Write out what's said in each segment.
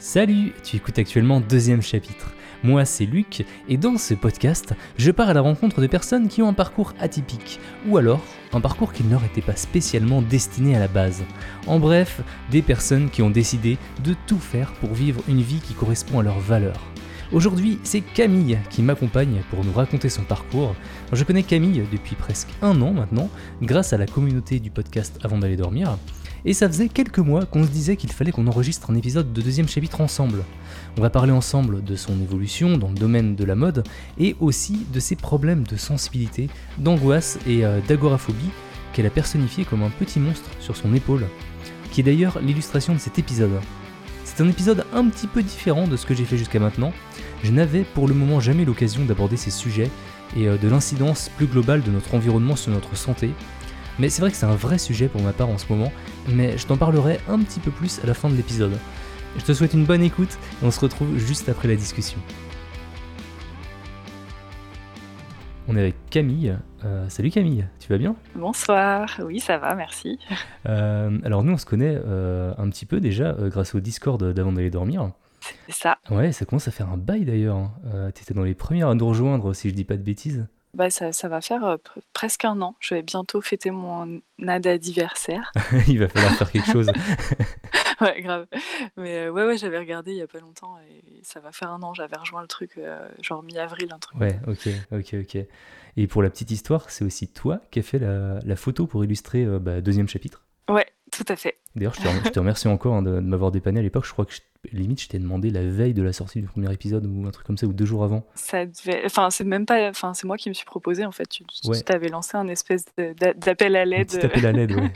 Salut, tu écoutes actuellement deuxième chapitre. Moi c'est Luc et dans ce podcast, je pars à la rencontre de personnes qui ont un parcours atypique ou alors un parcours qui ne leur était pas spécialement destiné à la base. En bref, des personnes qui ont décidé de tout faire pour vivre une vie qui correspond à leurs valeurs. Aujourd'hui, c'est Camille qui m'accompagne pour nous raconter son parcours. Je connais Camille depuis presque un an maintenant, grâce à la communauté du podcast Avant d'aller dormir, et ça faisait quelques mois qu'on se disait qu'il fallait qu'on enregistre un épisode de deuxième chapitre ensemble. On va parler ensemble de son évolution dans le domaine de la mode et aussi de ses problèmes de sensibilité, d'angoisse et euh, d'agoraphobie qu'elle a personnifié comme un petit monstre sur son épaule, qui est d'ailleurs l'illustration de cet épisode. C'est un épisode un petit peu différent de ce que j'ai fait jusqu'à maintenant. Je n'avais pour le moment jamais l'occasion d'aborder ces sujets et euh, de l'incidence plus globale de notre environnement sur notre santé, mais c'est vrai que c'est un vrai sujet pour ma part en ce moment, mais je t'en parlerai un petit peu plus à la fin de l'épisode. Je te souhaite une bonne écoute et on se retrouve juste après la discussion. On est avec Camille. Euh, salut Camille, tu vas bien? Bonsoir, oui ça va, merci. Euh, alors nous on se connaît euh, un petit peu déjà grâce au Discord d'avant d'aller dormir. C'est ça. Ouais, ça commence à faire un bail d'ailleurs. Hein. tu étais dans les premières à nous rejoindre si je dis pas de bêtises. Bah, ça, ça va faire euh, presque un an. Je vais bientôt fêter mon anniversaire. il va falloir faire quelque chose. ouais, grave. Mais euh, ouais, ouais, j'avais regardé il y a pas longtemps et ça va faire un an. J'avais rejoint le truc euh, genre mi-avril, un truc. Ouais, ok, ok, ok. Et pour la petite histoire, c'est aussi toi qui as fait la, la photo pour illustrer le bah, deuxième chapitre? Ouais, tout à fait. D'ailleurs, je, te remercie encore hein, de, de m'avoir dépanné à l'époque. Je crois que je, limite, je t'ai demandé la veille de la sortie du premier épisode ou un truc comme ça, ou deux jours avant. Ça devait... Enfin, c'est même pas... Enfin, c'est moi qui me suis proposé, en fait. Tu, t'avais lancé un espèce d'appel à l'aide. Appel à l'aide, ouais.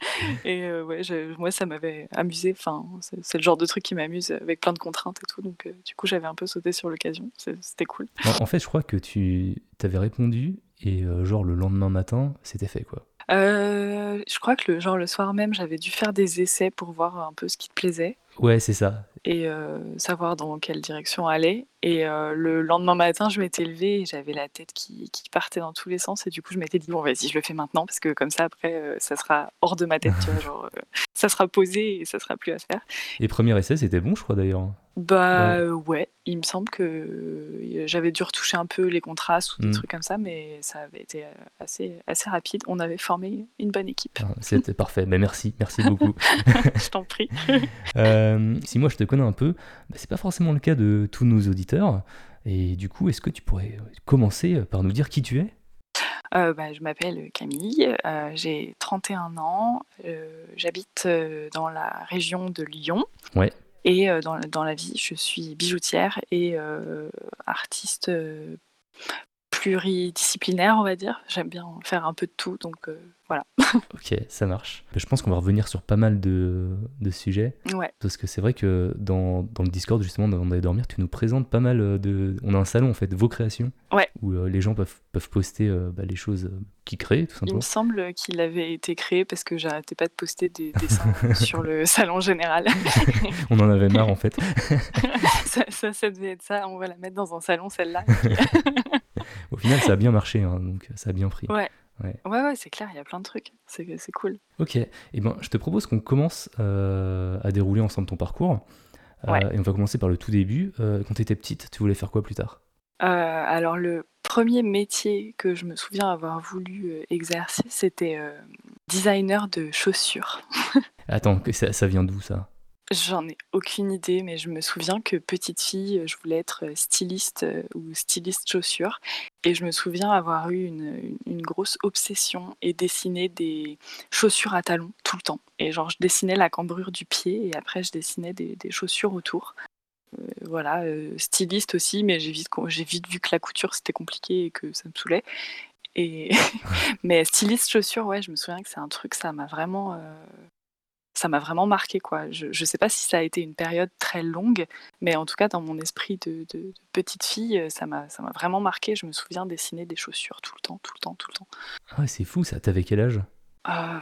et euh, ouais, moi, ça m'avait amusé. Enfin, c'est le genre de truc qui m'amuse avec plein de contraintes et tout. Donc, euh, du coup, j'avais un peu sauté sur l'occasion. C'était cool. En, fait, je crois que tu t'avais répondu et euh, genre le lendemain matin, c'était fait, quoi. Je crois que le genre le soir même, j'avais dû faire des essais pour voir un peu ce qui te plaisait. Ouais, c'est ça. Et euh, savoir dans quelle direction aller. Et euh, le lendemain matin, je m'étais levée et j'avais la tête qui, qui, partait dans tous les sens. Et du coup, je m'étais dit, bon, vas-y, je le fais maintenant, parce que comme ça, après, euh, ça sera hors de ma tête, tu vois, genre, ça sera posé et ça sera plus à faire. Et premier essai, c'était bon, je crois, d'ailleurs. Bah ouais. il me semble que j'avais dû retoucher un peu les contrastes ou des mmh. trucs comme ça, mais ça avait été assez, assez rapide. On avait formé une bonne équipe. Ah, c'était parfait. Mais merci, merci beaucoup. je t'en prie. si moi je te connais un peu, bah, c'est pas forcément le cas de tous nos auditeurs. Et du coup, est-ce que tu pourrais commencer par nous dire qui tu es? Euh, bah, je m'appelle Camille, euh, j'ai 31 ans, euh, j'habite dans la région de Lyon. Ouais. Et dans, dans, la vie, je suis bijoutière et artiste pluridisciplinaire, on va dire. J'aime bien faire un peu de tout, donc voilà. ok, ça marche. Je pense qu'on va revenir sur pas mal de, de sujets. Ouais. Parce que c'est vrai que dans, dans, le Discord, justement, avant d'aller dormir, tu nous présentes pas mal de. On a un salon, en fait, vos créations. Ouais. Où euh, les gens peuvent, peuvent poster euh, bah, les choses euh, qu'ils créent, tout simplement. Il me semble qu'il avait été créé parce que j'arrêtais pas de poster des dessins sur le salon général. on en avait marre, en fait. ça, ça, ça, devait être ça. On va la mettre dans un salon, celle-là. Au final, ça a bien marché, hein, donc ça a bien pris. Ouais. Ouais, ouais, c'est clair, il y a plein de trucs. C'est cool. Ok, et eh ben, je te propose qu'on commence euh, à dérouler ensemble ton parcours. Euh, et on va commencer par le tout début. Euh, quand tu étais petite, tu voulais faire quoi plus tard? Alors, le premier métier que je me souviens avoir voulu exercer, c'était designer de chaussures. Attends, ça, ça vient d'où ça? J'en ai aucune idée, mais je me souviens que petite fille, je voulais être styliste ou styliste chaussures. Et je me souviens avoir eu une, grosse obsession et dessiner des chaussures à talons tout le temps. Et genre, je dessinais la cambrure du pied et après, je dessinais des, chaussures autour. Euh, voilà, euh, styliste aussi, mais j'ai vite, vu que la couture c'était compliqué et que ça me saoulait. Et mais styliste chaussures, ouais, je me souviens que c'est un truc, ça m'a vraiment ça m'a vraiment marqué. Quoi. Je ne sais pas si ça a été une période très longue, mais en tout cas, dans mon esprit de, petite fille, ça m'a vraiment marqué. Je me souviens dessiner des chaussures tout le temps, tout le temps, tout le temps. Ah, c'est fou ça. T'avais quel âge? Euh,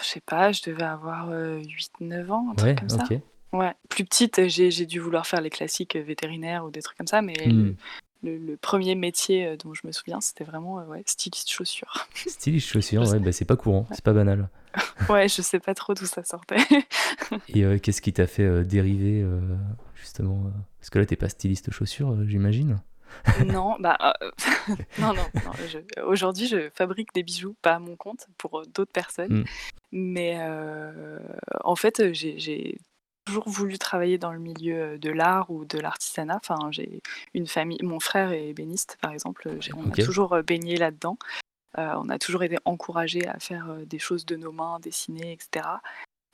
Je sais pas, je devais avoir 8-9 ans, un truc comme ça. Ouais, plus petite, j'ai dû vouloir faire les classiques vétérinaires ou des trucs comme ça, mais hmm. le, premier métier dont je me souviens, c'était vraiment ouais, styliste chaussures. Styliste chaussures, ouais, bah, c'est pas courant, c'est pas banal. Ouais, je sais pas trop d'où ça sortait. Et euh, qu'est-ce qui t'a fait euh, dériver euh, justement euh, Parce que là, t'es pas styliste chaussures, euh, j'imagine. Non, bah, euh, non, non, aujourd'hui, je fabrique des bijoux, pas à mon compte, pour euh, d'autres personnes. Mm. Mais euh, en fait, euh, j'ai toujours voulu travailler dans le milieu de l'art ou de l'artisanat. Enfin, j'ai une famille, mon frère est ébéniste, par exemple. J'ai- On a toujours baigné là-dedans. Euh, on a toujours été encouragés à faire des choses de nos mains, dessiner, etc.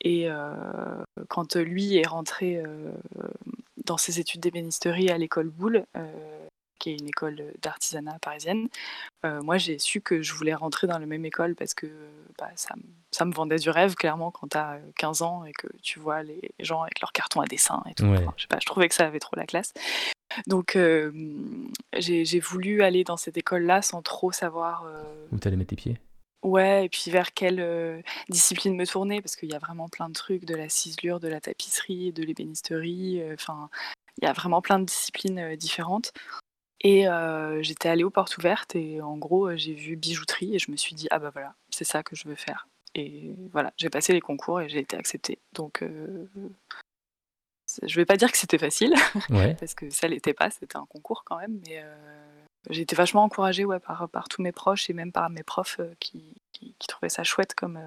Et euh, quand lui est rentré euh, dans ses études d'ébénisterie à l'école Boulle, qui est une école d'artisanat parisienne, euh, moi j'ai su que je voulais rentrer dans la même école parce que bah, ça, me- ça me vendait du rêve, clairement, quand tu as 15 ans et que tu vois les gens avec leurs cartons à dessin et tout. Ouais. Enfin, je, sais pas, je trouvais que ça avait trop la classe. Donc euh, j'ai voulu aller dans cette école-là sans trop savoir euh, Où t'allais mettre tes pieds? Ouais, et puis vers quelle euh, discipline me tourner, parce qu'il y a vraiment plein de trucs, de la ciselure, de la tapisserie, de l'ébénisterie, euh, enfin, il y a vraiment plein de disciplines euh, différentes. Et j'étais allée aux portes ouvertes, et en gros, j'ai vu bijouterie, et je me suis dit, ah bah voilà, c'est ça que je veux faire. Et voilà, j'ai passé les concours et j'ai été acceptée. Donc, c'est- je vais pas dire que c'était facile, Ouais. parce que ça l'était pas, c'était un concours quand même, mais j'ai été vachement encouragée ouais, par, par tous mes proches et même par mes profs qui, qui, qui trouvaient ça chouette comme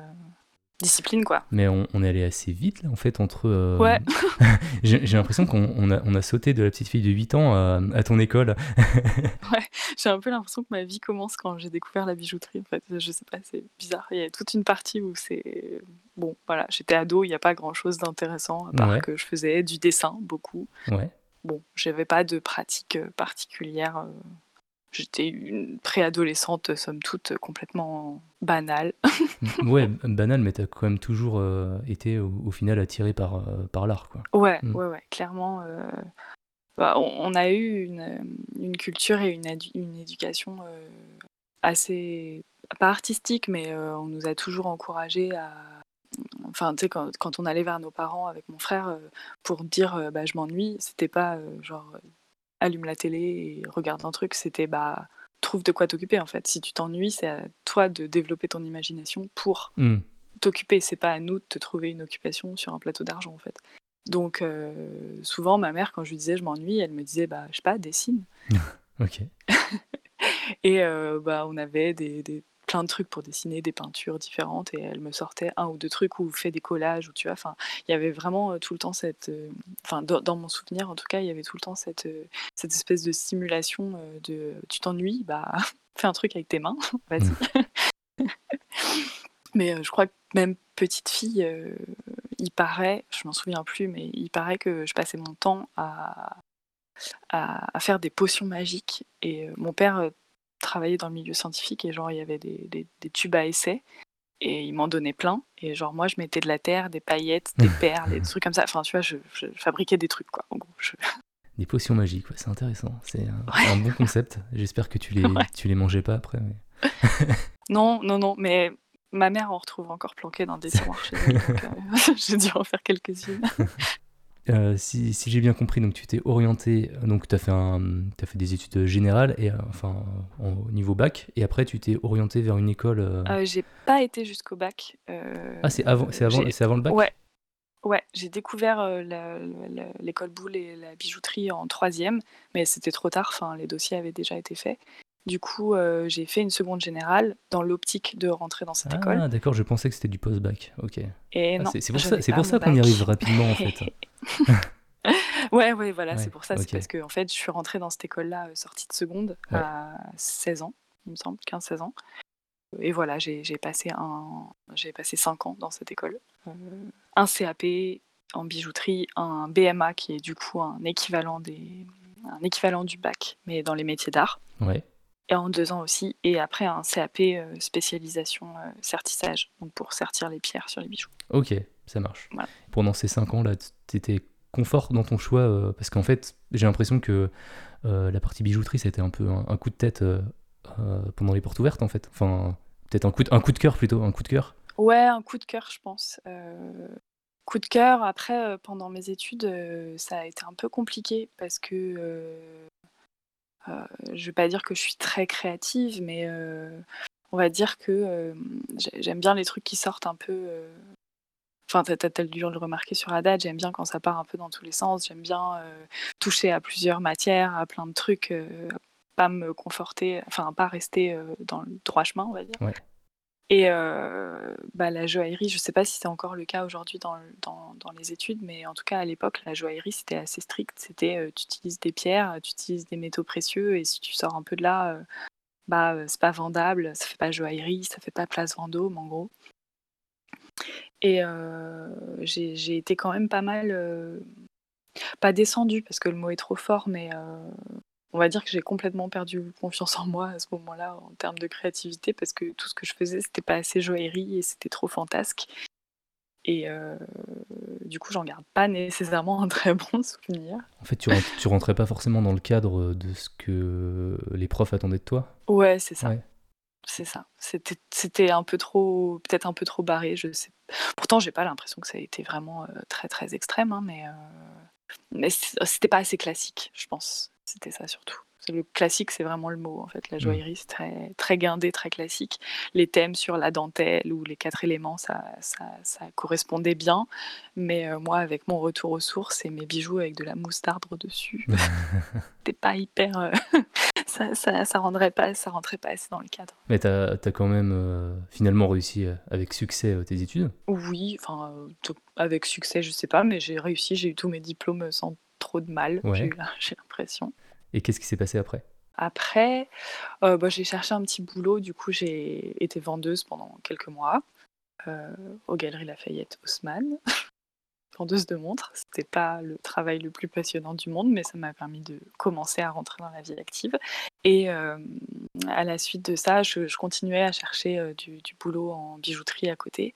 discipline, quoi. Mais on, on est allé assez vite là en fait entre. euh, Ouais. J'ai l'impression qu'on on a, on a sauté de la petite fille de 8 ans à, à ton école. J'ai un peu l'impression que ma vie commence quand j'ai découvert la bijouterie, en fait. Je sais pas, c'est bizarre. Il y a toute une partie où c'est... Bon, voilà, j'étais ado, il n'y a pas grand-chose d'intéressant, à part Ouais. que je faisais du dessin, beaucoup. Ouais. Bon, j'avais pas de pratique euh, particulière. euh, J'étais une préadolescente, somme toute, complètement banale. ouais, banal, mais t'as quand même toujours euh, été au, au final attiré par, euh, par l'art quoi. Ouais, Mm. ouais, ouais, clairement. euh, bah, on, on a eu une, une culture et une, une éducation assez, pas artistique, mais on nous a toujours encouragés à. Enfin, tu sais, quand, quand on allait vers nos parents avec mon frère pour dire bah, je m'ennuie, c'était pas genre allume la télé et regarde un truc, c'était bah trouve de quoi t'occuper en fait. Si tu t'ennuies, c'est à toi de développer ton imagination pour Hmm. t'occuper. C'est pas à nous de te trouver une occupation sur un plateau d'argent en fait. Donc euh, souvent ma mère quand je lui disais je m'ennuie, elle me disait bah je sais pas dessine. Ok. Et euh, bah on avait des, des- plein de trucs pour dessiner, des peintures différentes et elle me sortait un ou deux trucs ou fait des collages ou tu vois. Enfin il y avait vraiment euh, tout le temps cette, euh, enfin dans, dans mon souvenir en tout cas il y avait tout le temps cette euh, cette espèce de stimulation de tu t'ennuies bah fais un truc avec tes mains, vas-y. Mais euh, je crois que même petite fille, euh, il paraît, je m'en souviens plus, mais il paraît que je passais mon temps à, à, à faire des potions magiques. Et mon père travaillait dans le milieu scientifique et genre il y avait des, des- des tubes à essai et il m'en donnait plein. Et genre moi je mettais de la terre, des paillettes, des perles, des trucs comme ça. Enfin tu vois, je, je fabriquais des trucs quoi. En gros, je- Des potions magiques, ouais, c'est intéressant. C'est un, Ouais. un bon concept. J'espère que tu les, Ouais. tu les mangeais pas après. mais- Non, non, non, mais ma mère en retrouve encore planquée dans des tiroirs chez elle. donc, euh, j'ai dû en faire quelques-unes. Euh, si si j'ai bien compris, donc tu t'es orienté, donc tu as t'as fait des études générales, et, euh, enfin en- au niveau bac, et après tu t'es orienté vers une école. euh, j'ai pas été jusqu'au bac. Ah, c'est avant, le bac? Ouais. Ouais, j'ai découvert l'école boule et la bijouterie en troisième, mais c'était trop tard, enfin, les dossiers avaient déjà été faits. Du coup, euh, j'ai fait une seconde générale dans l'optique de rentrer dans cette école. Ah, d'accord, je pensais que c'était du post-bac. Ok. Et Ah, non, c'est pour ça, c'est pour qu'on y arrive rapidement en fait. Ouais, ouais, voilà, Ouais, c'est pour ça. C'est parce que en fait, je suis rentrée dans cette école-là, euh, sortie de seconde, Ouais. à 16 ans, il me semble, 15-16 ans. Et voilà, j'ai passé, un, j'ai passé 5 ans dans cette école. Euh, un CAP en bijouterie, un BMA qui est du coup un équivalent, des, un équivalent du bac, mais dans les métiers d'art. Ouais. Et en deux ans aussi. Et après, un CAP euh, spécialisation euh, sertissage, donc pour sertir les pierres sur les bijoux. Ok, ça marche. Voilà. Pendant ces 5 ans là, tu étais confort dans ton choix euh, parce qu'en fait, j'ai l'impression que euh, la partie bijouterie, c'était un peu un, un coup de tête euh, pendant les portes ouvertes en fait. Enfin, peut-être un coup de, un coup de cœur plutôt, un coup de cœur. Ouais, un coup de cœur, je pense. Coup de cœur. Après, pendant mes études, ça a été un peu compliqué parce que je vais pas dire que je suis très créative, mais euh, on va dire que j'aime bien les trucs qui sortent un peu. Enfin, t'as as, dû le remarquer sur Haddad, j'aime bien quand ça part un peu dans tous les sens, j'aime bien toucher à plusieurs matières, à plein de trucs, pas me conforter, enfin, pas rester dans le droit chemin, on va dire. Et bah, la joaillerie, je ne sais pas si c'est encore le cas aujourd'hui dans, dans, les études, mais en tout cas à l'époque, la joaillerie c'était assez strict. C'était tu utilises des pierres, tu utilises des métaux précieux, et si tu sors un peu de là, bah c'est pas vendable, ça fait pas joaillerie, ça fait pas place Vendôme en gros. Et j'ai été quand même pas mal, pas descendue parce que le mot est trop fort, mais on va dire que j'ai complètement perdu confiance en moi à ce moment-là en termes de créativité parce que tout ce que je faisais c'était pas assez joaillerie et c'était trop fantasque. Et euh, du coup, j'en garde pas nécessairement un très bon souvenir. En fait, tu, tu rentrais pas forcément dans le cadre de ce que les profs attendaient de toi? Ouais, c'est ça. C'est ça. C'était un peu trop, peut-être un peu trop barré, je sais. Pourtant, j'ai pas l'impression que ça a été vraiment euh, très très extrême, hein, mais, euh, mais c'était pas assez classique, je pense. C'était ça surtout. Le classique, c'est vraiment le mot, en fait. La mmh. joaillerie, c'est très, très guindé, très classique. Les thèmes sur la dentelle ou les quatre éléments, ça, ça, ça correspondait bien. Mais euh, moi, avec mon retour aux sources et mes bijoux avec de la moutarde dessus, c'était pas hyper... Euh, ça, ça, ça, rendrait pas, ça rentrait pas assez dans le cadre. Mais tu as, quand même euh, finalement réussi avec succès tes études? Oui, enfin, avec succès, je sais pas, mais j'ai réussi, j'ai eu tous mes diplômes sans trop de mal, j'ai l'impression. Et qu'est-ce qui s'est passé après? Après, euh, bah, j'ai cherché un petit boulot. Du coup, j'ai été vendeuse pendant quelques mois euh, aux Galeries Lafayette Haussmann. vendeuse de montres. C'était pas le travail le plus passionnant du monde, mais ça m'a permis de commencer à rentrer dans la vie active. Et euh, à la suite de ça, je, continuais à chercher du, du, boulot en bijouterie à côté.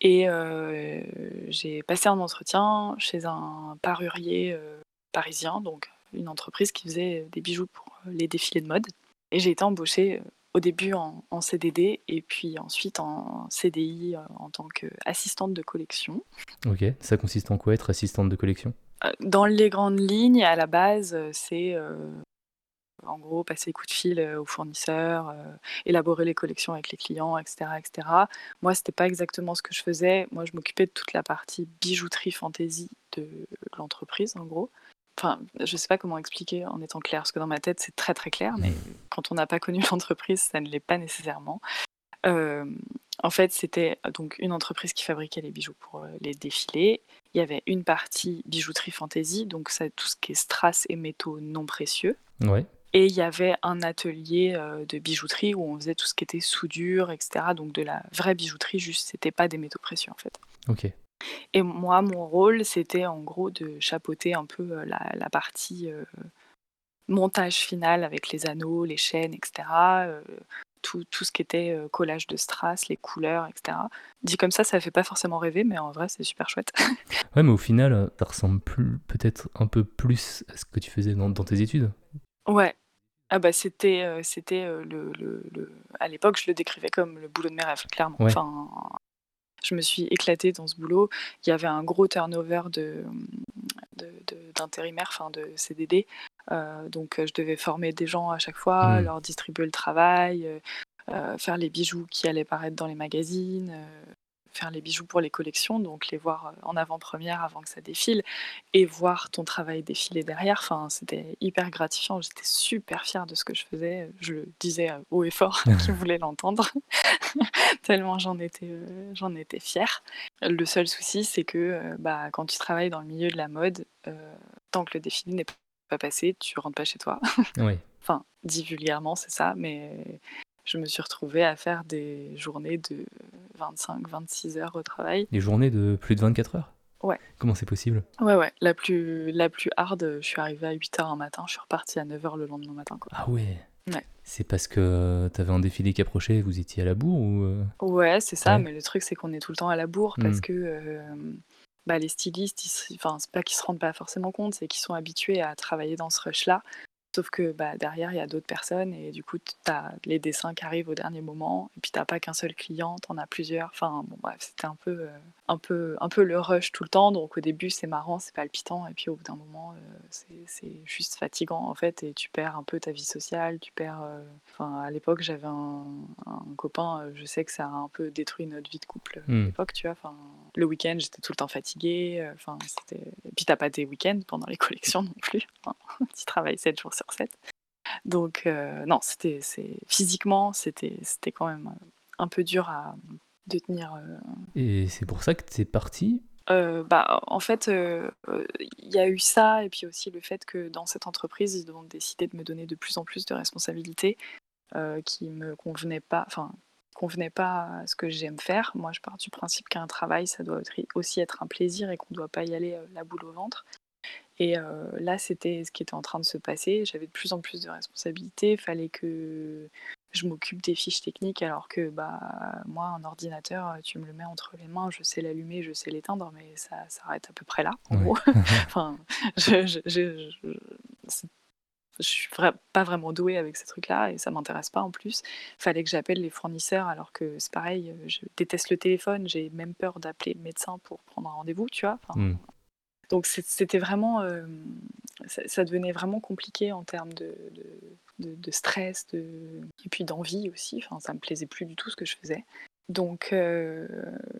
Et j'ai passé un entretien chez un parurier parisien, donc une entreprise qui faisait des bijoux pour les défilés de mode. Et j'ai été embauchée au début en, CDD et puis ensuite en CDI en tant qu'assistante de collection. Ok, ça consiste en quoi être assistante de collection? Dans les grandes lignes, à la base, c'est en gros, passer les coups de fil euh, aux fournisseurs, euh, élaborer les collections avec les clients, etc. etc. Moi, c'était pas exactement ce que je faisais. Moi, je m'occupais de toute la partie bijouterie fantaisie de l'entreprise, en gros. Enfin, je sais pas comment expliquer en étant clair, parce que dans ma tête, c'est très très clair, mais mmh. quand on n'a pas connu l'entreprise, ça ne l'est pas nécessairement. Euh, en fait, c'était donc une entreprise qui fabriquait les bijoux pour les défilés. Il y avait une partie bijouterie fantaisie, donc tout ce qui est strass et métaux non précieux. Ouais. Et il y avait un atelier euh, de bijouterie où on faisait tout ce qui était soudure, etc. Donc de la vraie bijouterie, juste c'était pas des métaux précieux en fait. Ok. Et moi, mon rôle, c'était en gros de chapeauter un peu euh, la, partie euh, montage final avec les anneaux, les chaînes, etc. tout, tout, ce qui était collage de strass, les couleurs, etc. Dit comme ça, ça fait pas forcément rêver, mais en vrai, c'est super chouette. ouais, mais au final, ça ressemble peut-être un peu plus à ce que tu faisais dans tes études. Ouais, ah bah c'était, c'était, le le à l'époque, je le décrivais comme le boulot de mes rêves, clairement. Enfin, je me suis éclatée dans ce boulot. Il y avait un gros turnover de, de d'intérimaires, enfin de CDD, donc je devais former des gens à chaque fois, mmh. leur distribuer le travail, faire les bijoux qui allaient paraître dans les magazines, faire les bijoux pour les collections, donc les voir euh, en avant-première avant que ça défile, et voir ton travail défiler derrière. Enfin, c'était hyper gratifiant. J'étais super fière de ce que je faisais. Je le disais euh, haut et fort qui voulait l'entendre, tellement j'en étais, euh, j'en étais fière. Le seul souci, c'est que bah, quand tu travailles dans le milieu de la mode, tant que le défilé n'est pas passé, tu rentres pas chez toi. oui. Enfin, dit vulgairement, c'est ça, mais je me suis retrouvée à faire des journées de 25-26 heures au travail. Des journées de plus de 24 heures? Ouais. Comment c'est possible? Ouais, ouais. La plus, la plus hard, je suis arrivée à 8 heures un matin, je suis repartie à 9 heures le lendemain matin. Quoi. Ah ouais Ouais. C'est parce que tu avais un défilé qui approchait, vous étiez à la bourre ou euh? Ouais, c'est ça, mais le truc c'est qu'on est tout le temps à la bourre parce hmm. que euh, bah, les stylistes, enfin, c'est pas qu'ils se rendent pas forcément compte, c'est qu'ils sont habitués à travailler dans ce rush-là Sauf que bah, derrière, il y a d'autres personnes et du coup, tu as les dessins qui arrivent au dernier moment. Et puis, tu n'as pas qu'un seul client, tu en as plusieurs. Enfin, bon, bref, c'était un peu, euh, un, peu, un peu le rush tout le temps. Donc, au début, c'est marrant, c'est palpitant. Et puis, au bout d'un moment, euh, c'est juste fatigant en fait. Et tu perds un peu ta vie sociale. Tu perds. euh, Enfin, à l'époque, j'avais un, un copain, je sais que ça a un peu détruit notre vie de couple à Hmm. l'époque, tu vois. Enfin, le week-end, j'étais tout le temps fatiguée. Enfin, c'était. Et puis, t'as pas tes week-ends pendant les collections non plus. Enfin, tu travailles 7 jours sur 7. Donc, euh, non, c'était, physiquement, c'était, quand même euh, un peu dur à, de tenir. euh. Et c'est pour ça que t'es parti? Euh, bah, en fait, euh, euh, il y a eu ça, et puis aussi le fait que dans cette entreprise, ils ont décidé de me donner de plus en plus de responsabilités euh, qui me convenaient pas, enfin, convenaient pas à ce que j'aime faire. Moi, je pars du principe qu'un travail, ça doit aussi être un plaisir et qu'on ne doit pas y aller euh, la boule au ventre. Et euh, là, c'était ce qui était en train de se passer. J'avais de plus en plus de responsabilités. Il fallait que je m'occupe des fiches techniques, alors que bah, moi, un ordinateur, tu me le mets entre les mains, je sais l'allumer, je sais l'éteindre, mais ça s'arrête à peu près là, en gros. enfin, je, je, je, je, c'est- je suis vra- pas vraiment douée avec ces trucs-là et ça m'intéresse pas en plus. Fallait que j'appelle les fournisseurs alors que c'est pareil, je déteste le téléphone, j'ai même peur d'appeler le médecin pour prendre un rendez-vous, tu vois. Enfin, Hmm. Donc c'était vraiment, euh, ça, ça devenait vraiment compliqué en termes de, de, de- de stress, de, et puis d'envie aussi. Enfin, ça me plaisait plus du tout ce que je faisais. Donc euh,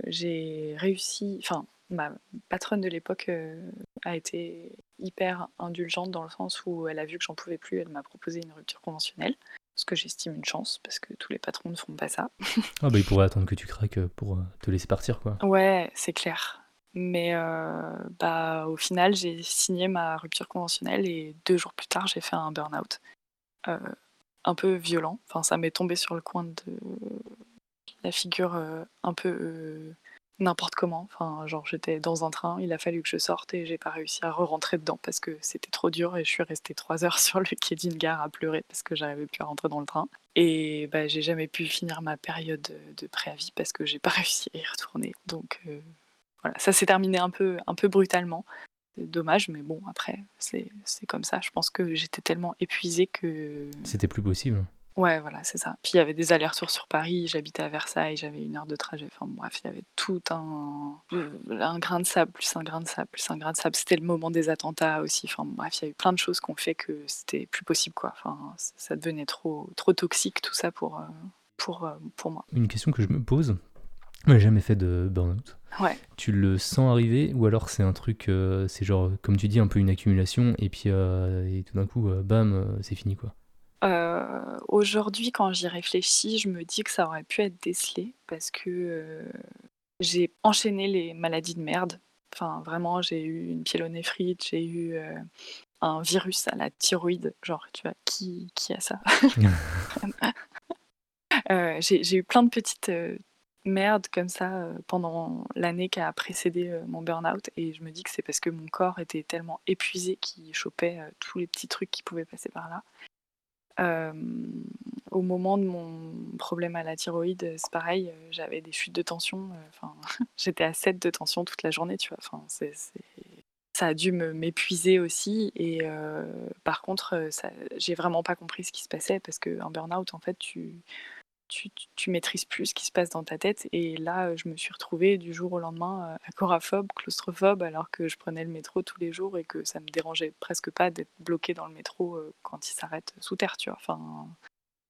j'ai réussi, enfin ma patronne de l'époque euh, a été hyper indulgente dans le sens où elle a vu que j'en pouvais plus, elle m'a proposé une rupture conventionnelle, ce que j'estime une chance parce que tous les patrons ne font pas ça. Ah bah il pourrait attendre que tu craques pour te laisser partir quoi. Ouais, c'est clair. Mais euh, bah, au final, j'ai signé ma rupture conventionnelle et deux jours plus tard, j'ai fait un burn-out. Euh, un peu violent. Enfin, ça m'est tombé sur le coin de la figure euh, un peu n'importe comment. Enfin, genre, j'étais dans un train, il a fallu que je sorte et j'ai pas réussi à re-rentrer dedans parce que c'était trop dur et je suis restée trois heures sur le quai d'une gare à pleurer parce que j'arrivais plus à rentrer dans le train. Et bah, j'ai jamais pu finir ma période de, préavis parce que j'ai pas réussi à y retourner. Donc voilà, ça s'est terminé un peu, un peu brutalement. C'est dommage, mais bon, après, c'est c'est comme ça. Je pense que j'étais tellement épuisée que. C'était plus possible. Ouais, voilà, c'est ça. Puis il y avait des allers-retours sur Paris, j'habitais à Versailles, j'avais une heure de trajet. Enfin bref, il y avait tout un, euh, un grain de sable, plus un grain de sable, plus un grain de sable. C'était le moment des attentats aussi. Enfin bref, il y a eu plein de choses qui ont fait que c'était plus possible, quoi. Enfin, ça devenait trop, trop toxique tout ça pour, euh, pour, euh, pour moi. Une question que je me pose, j'ai jamais fait de burn-out. Ouais. Tu le sens arriver ou alors c'est un truc, euh, c'est genre comme tu dis un peu une accumulation et puis euh, et tout d'un coup euh, bam c'est fini quoi. Aujourd'hui, quand j'y réfléchis, je me dis que ça aurait pu être décelé parce que j'ai enchaîné les maladies de merde. Enfin, vraiment, j'ai eu une pyélonéphrite, j'ai eu un virus à la thyroïde. Genre, tu vois, qui, qui a ça? Euh, J'ai j'ai eu plein de petites euh, merdes comme ça euh, pendant l'année qui a précédé euh, mon burn-out et je me dis que c'est parce que mon corps était tellement épuisé qu'il chopait euh, tous les petits trucs qui pouvaient passer par là. Au moment de mon problème à la thyroïde, c'est pareil, j'avais des chutes de tension. Enfin, j'étais à 7 de tension toute la journée, tu vois. Enfin, Ça a dû m'épuiser aussi. Et par contre, j'ai vraiment pas compris ce qui se passait parce qu'un burn-out, en fait, tu, tu, maîtrises plus ce qui se passe dans ta tête. Et là, je me suis retrouvée du jour au lendemain euh, agoraphobe, claustrophobe, alors que je prenais le métro tous les jours et que ça me dérangeait presque pas d'être bloquée dans le métro euh, quand il s'arrête sous terre, tu vois. Enfin,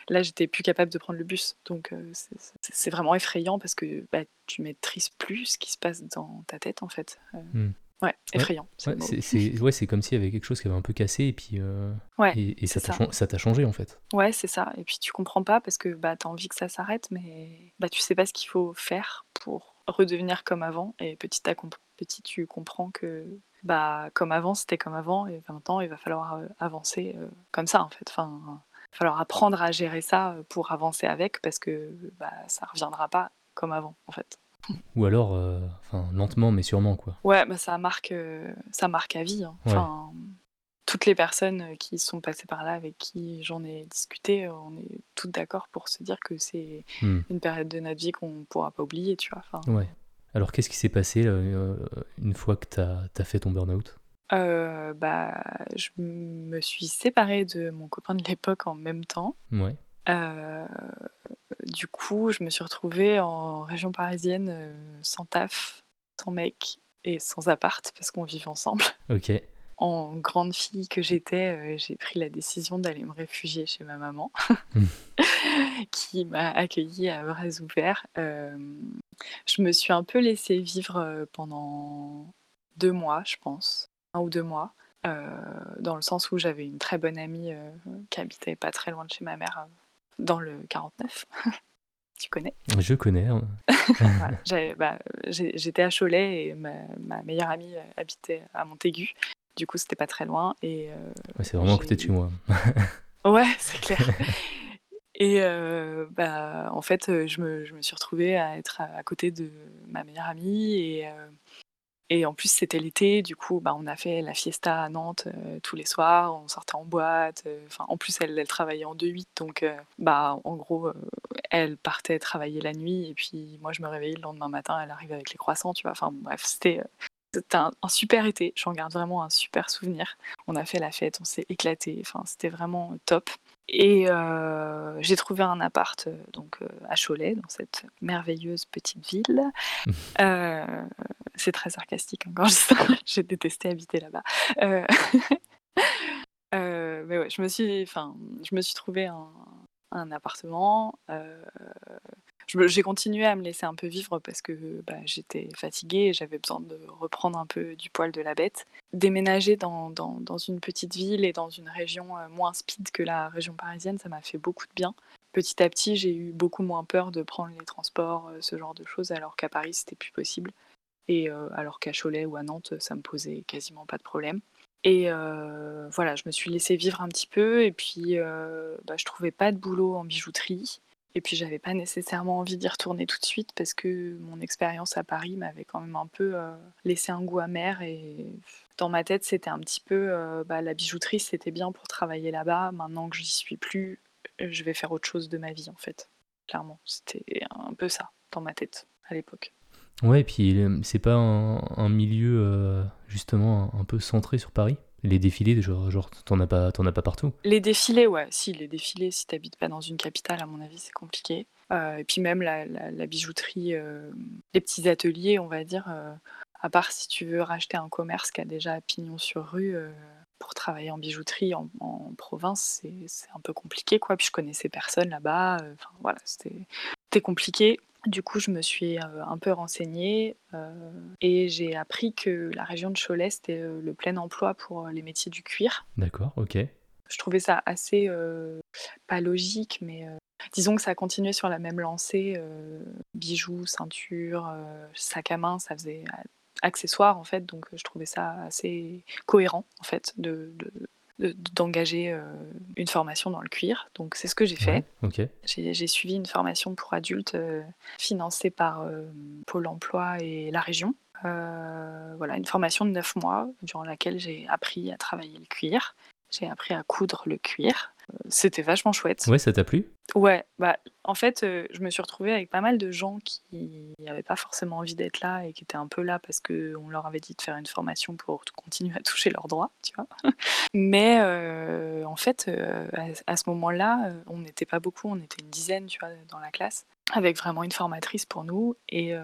là, j'étais plus capable de prendre le bus. Donc, euh, c'est- vraiment effrayant parce que bah, tu maîtrises plus ce qui se passe dans ta tête, en fait. Hmm. Ouais, effrayant. c'est Ouais, c'est ouais, c'est comme s'il y avait quelque chose qui avait un peu cassé et puis euh, Ouais, et, et ça t'a changé en fait. Ouais, c'est ça. Et puis tu comprends pas parce que bah, tu as envie que ça s'arrête, mais bah, tu sais pas ce qu'il faut faire pour redevenir comme avant. Et petit à petit, tu comprends que bah, comme avant, c'était comme avant. Et maintenant, il va falloir euh, avancer euh, comme ça, en fait. Enfin, il va falloir apprendre à gérer ça euh, pour avancer avec parce que bah, ça reviendra pas comme avant, en fait. Ou alors, euh, enfin lentement mais sûrement quoi. Ouais, bah, ça, marque, euh, ça marque à vie. hein. Ouais. Enfin, toutes les personnes euh, qui sont passées par là, avec qui j'en ai discuté, on est toutes d'accord pour se dire que c'est Hmm. une période de notre vie qu'on ne pourra pas oublier, tu vois. Enfin, Ouais. Alors qu'est-ce qui s'est passé là, une fois que t'as as fait ton burn-out? Bah, je me suis séparée de mon copain de l'époque en même temps. Ouais. Du coup, je me suis retrouvée en région parisienne, sans taf, sans mec et sans appart parce qu'on vivait ensemble. OK. En grande fille que j'étais, j'ai pris la décision d'aller me réfugier chez ma maman, mmh. qui m'a accueillie à bras ouverts. je me suis un peu laissée vivre, pendant deux mois, je pense, un ou deux mois, dans le sens où j'avais une très bonne amie, qui habitait pas très loin de chez ma mère, dans le 49. Tu connais? Je connais. Hein. Bah, j'étais à Cholet et ma meilleure amie, habitait à Montaigu. Du coup, c'était pas très loin et c'est vraiment à côté de chez moi. Ouais, c'est clair et bah, en fait, je me je me suis retrouvée à être à côté de ma meilleure amie et et en plus, c'était l'été, du coup, bah, on a fait la fiesta à Nantes tous les soirs, on sortait en boîte. Enfin, en plus, elle, travaillait en 2-8, donc bah, en gros, elle partait travailler la nuit, et puis moi, je me réveillais le lendemain matin, elle arrivait avec les croissants, tu vois. Enfin, bref, c'était un, super été, j'en garde vraiment un super souvenir. On a fait la fête, on s'est éclaté, c'était vraiment top. Et euh, j'ai trouvé un appart euh, donc euh, à Cholet, dans cette merveilleuse petite ville. c'est très sarcastique hein, quand je dis ça. j'ai détesté habiter là-bas. mais ouais, je me suis, enfin, je me suis trouvé un, un appartement j'ai continué à me laisser un peu vivre parce que bah, j'étais fatiguée et j'avais besoin de reprendre un peu du poil de la bête. Déménager dans, dans, une petite ville et dans une région euh, moins speed que la région parisienne, ça m'a fait beaucoup de bien. Petit à petit, j'ai eu beaucoup moins peur de prendre les transports, euh, ce genre de choses, alors qu'à Paris, c'était plus possible. Et euh, alors qu'à Cholet ou à Nantes, ça me posait quasiment pas de problème. Et voilà, je me suis laissée vivre un petit peu et puis bah, je trouvais pas de boulot en bijouterie. Et puis j'avais pas nécessairement envie d'y retourner tout de suite parce que mon expérience à Paris m'avait quand même un peu euh, laissé un goût amer et dans ma tête c'était un petit peu euh, bah, la bijouterie c'était bien pour travailler là-bas. Maintenant que j'y suis plus, je vais faire autre chose de ma vie en fait. Clairement, c'était un peu ça dans ma tête à l'époque. Ouais, et puis c'est pas un, milieu euh, justement un peu centré sur Paris? Les défilés, genre, genre t'en as pas, as pas partout Les défilés, ouais, si les défilés, si t'habites pas dans une capitale, à mon avis, c'est compliqué. Euh, et puis même la, bijouterie, euh, les petits ateliers, on va dire, euh, à part si tu veux racheter un commerce qui a déjà pignon sur rue, pour travailler en bijouterie en, province, c'est un peu compliqué, quoi. Puis je connaissais personne là-bas, enfin voilà, c'était compliqué. Du coup, je me suis euh, un peu renseignée euh, et j'ai appris que la région de Cholet, c'était euh, le plein emploi pour les métiers du cuir. D'accord, ok. Je trouvais ça assez, pas logique, mais disons que ça continuait sur la même lancée. bijoux, ceinture, sac à main, ça faisait accessoire en fait, donc je trouvais ça assez cohérent en fait de, d'engager euh, une formation dans le cuir. Donc c'est ce que j'ai fait. J'ai suivi une formation pour adultes euh, financée par euh, Pôle Emploi et la région. voilà, une formation de 9 mois durant laquelle j'ai appris à travailler le cuir. J'ai appris à coudre le cuir. C'était vachement chouette. Ouais, ça t'a plu? Ouais, bah en fait, euh, je me suis retrouvée avec pas mal de gens qui n'avaient pas forcément envie d'être là et qui étaient un peu là parce qu'on leur avait dit de faire une formation pour continuer à toucher leurs droits, tu vois. Mais euh, en fait, euh, à, ce moment-là, on n'était pas beaucoup, on était une dizaine, tu vois, dans la classe, avec vraiment une formatrice pour nous. Et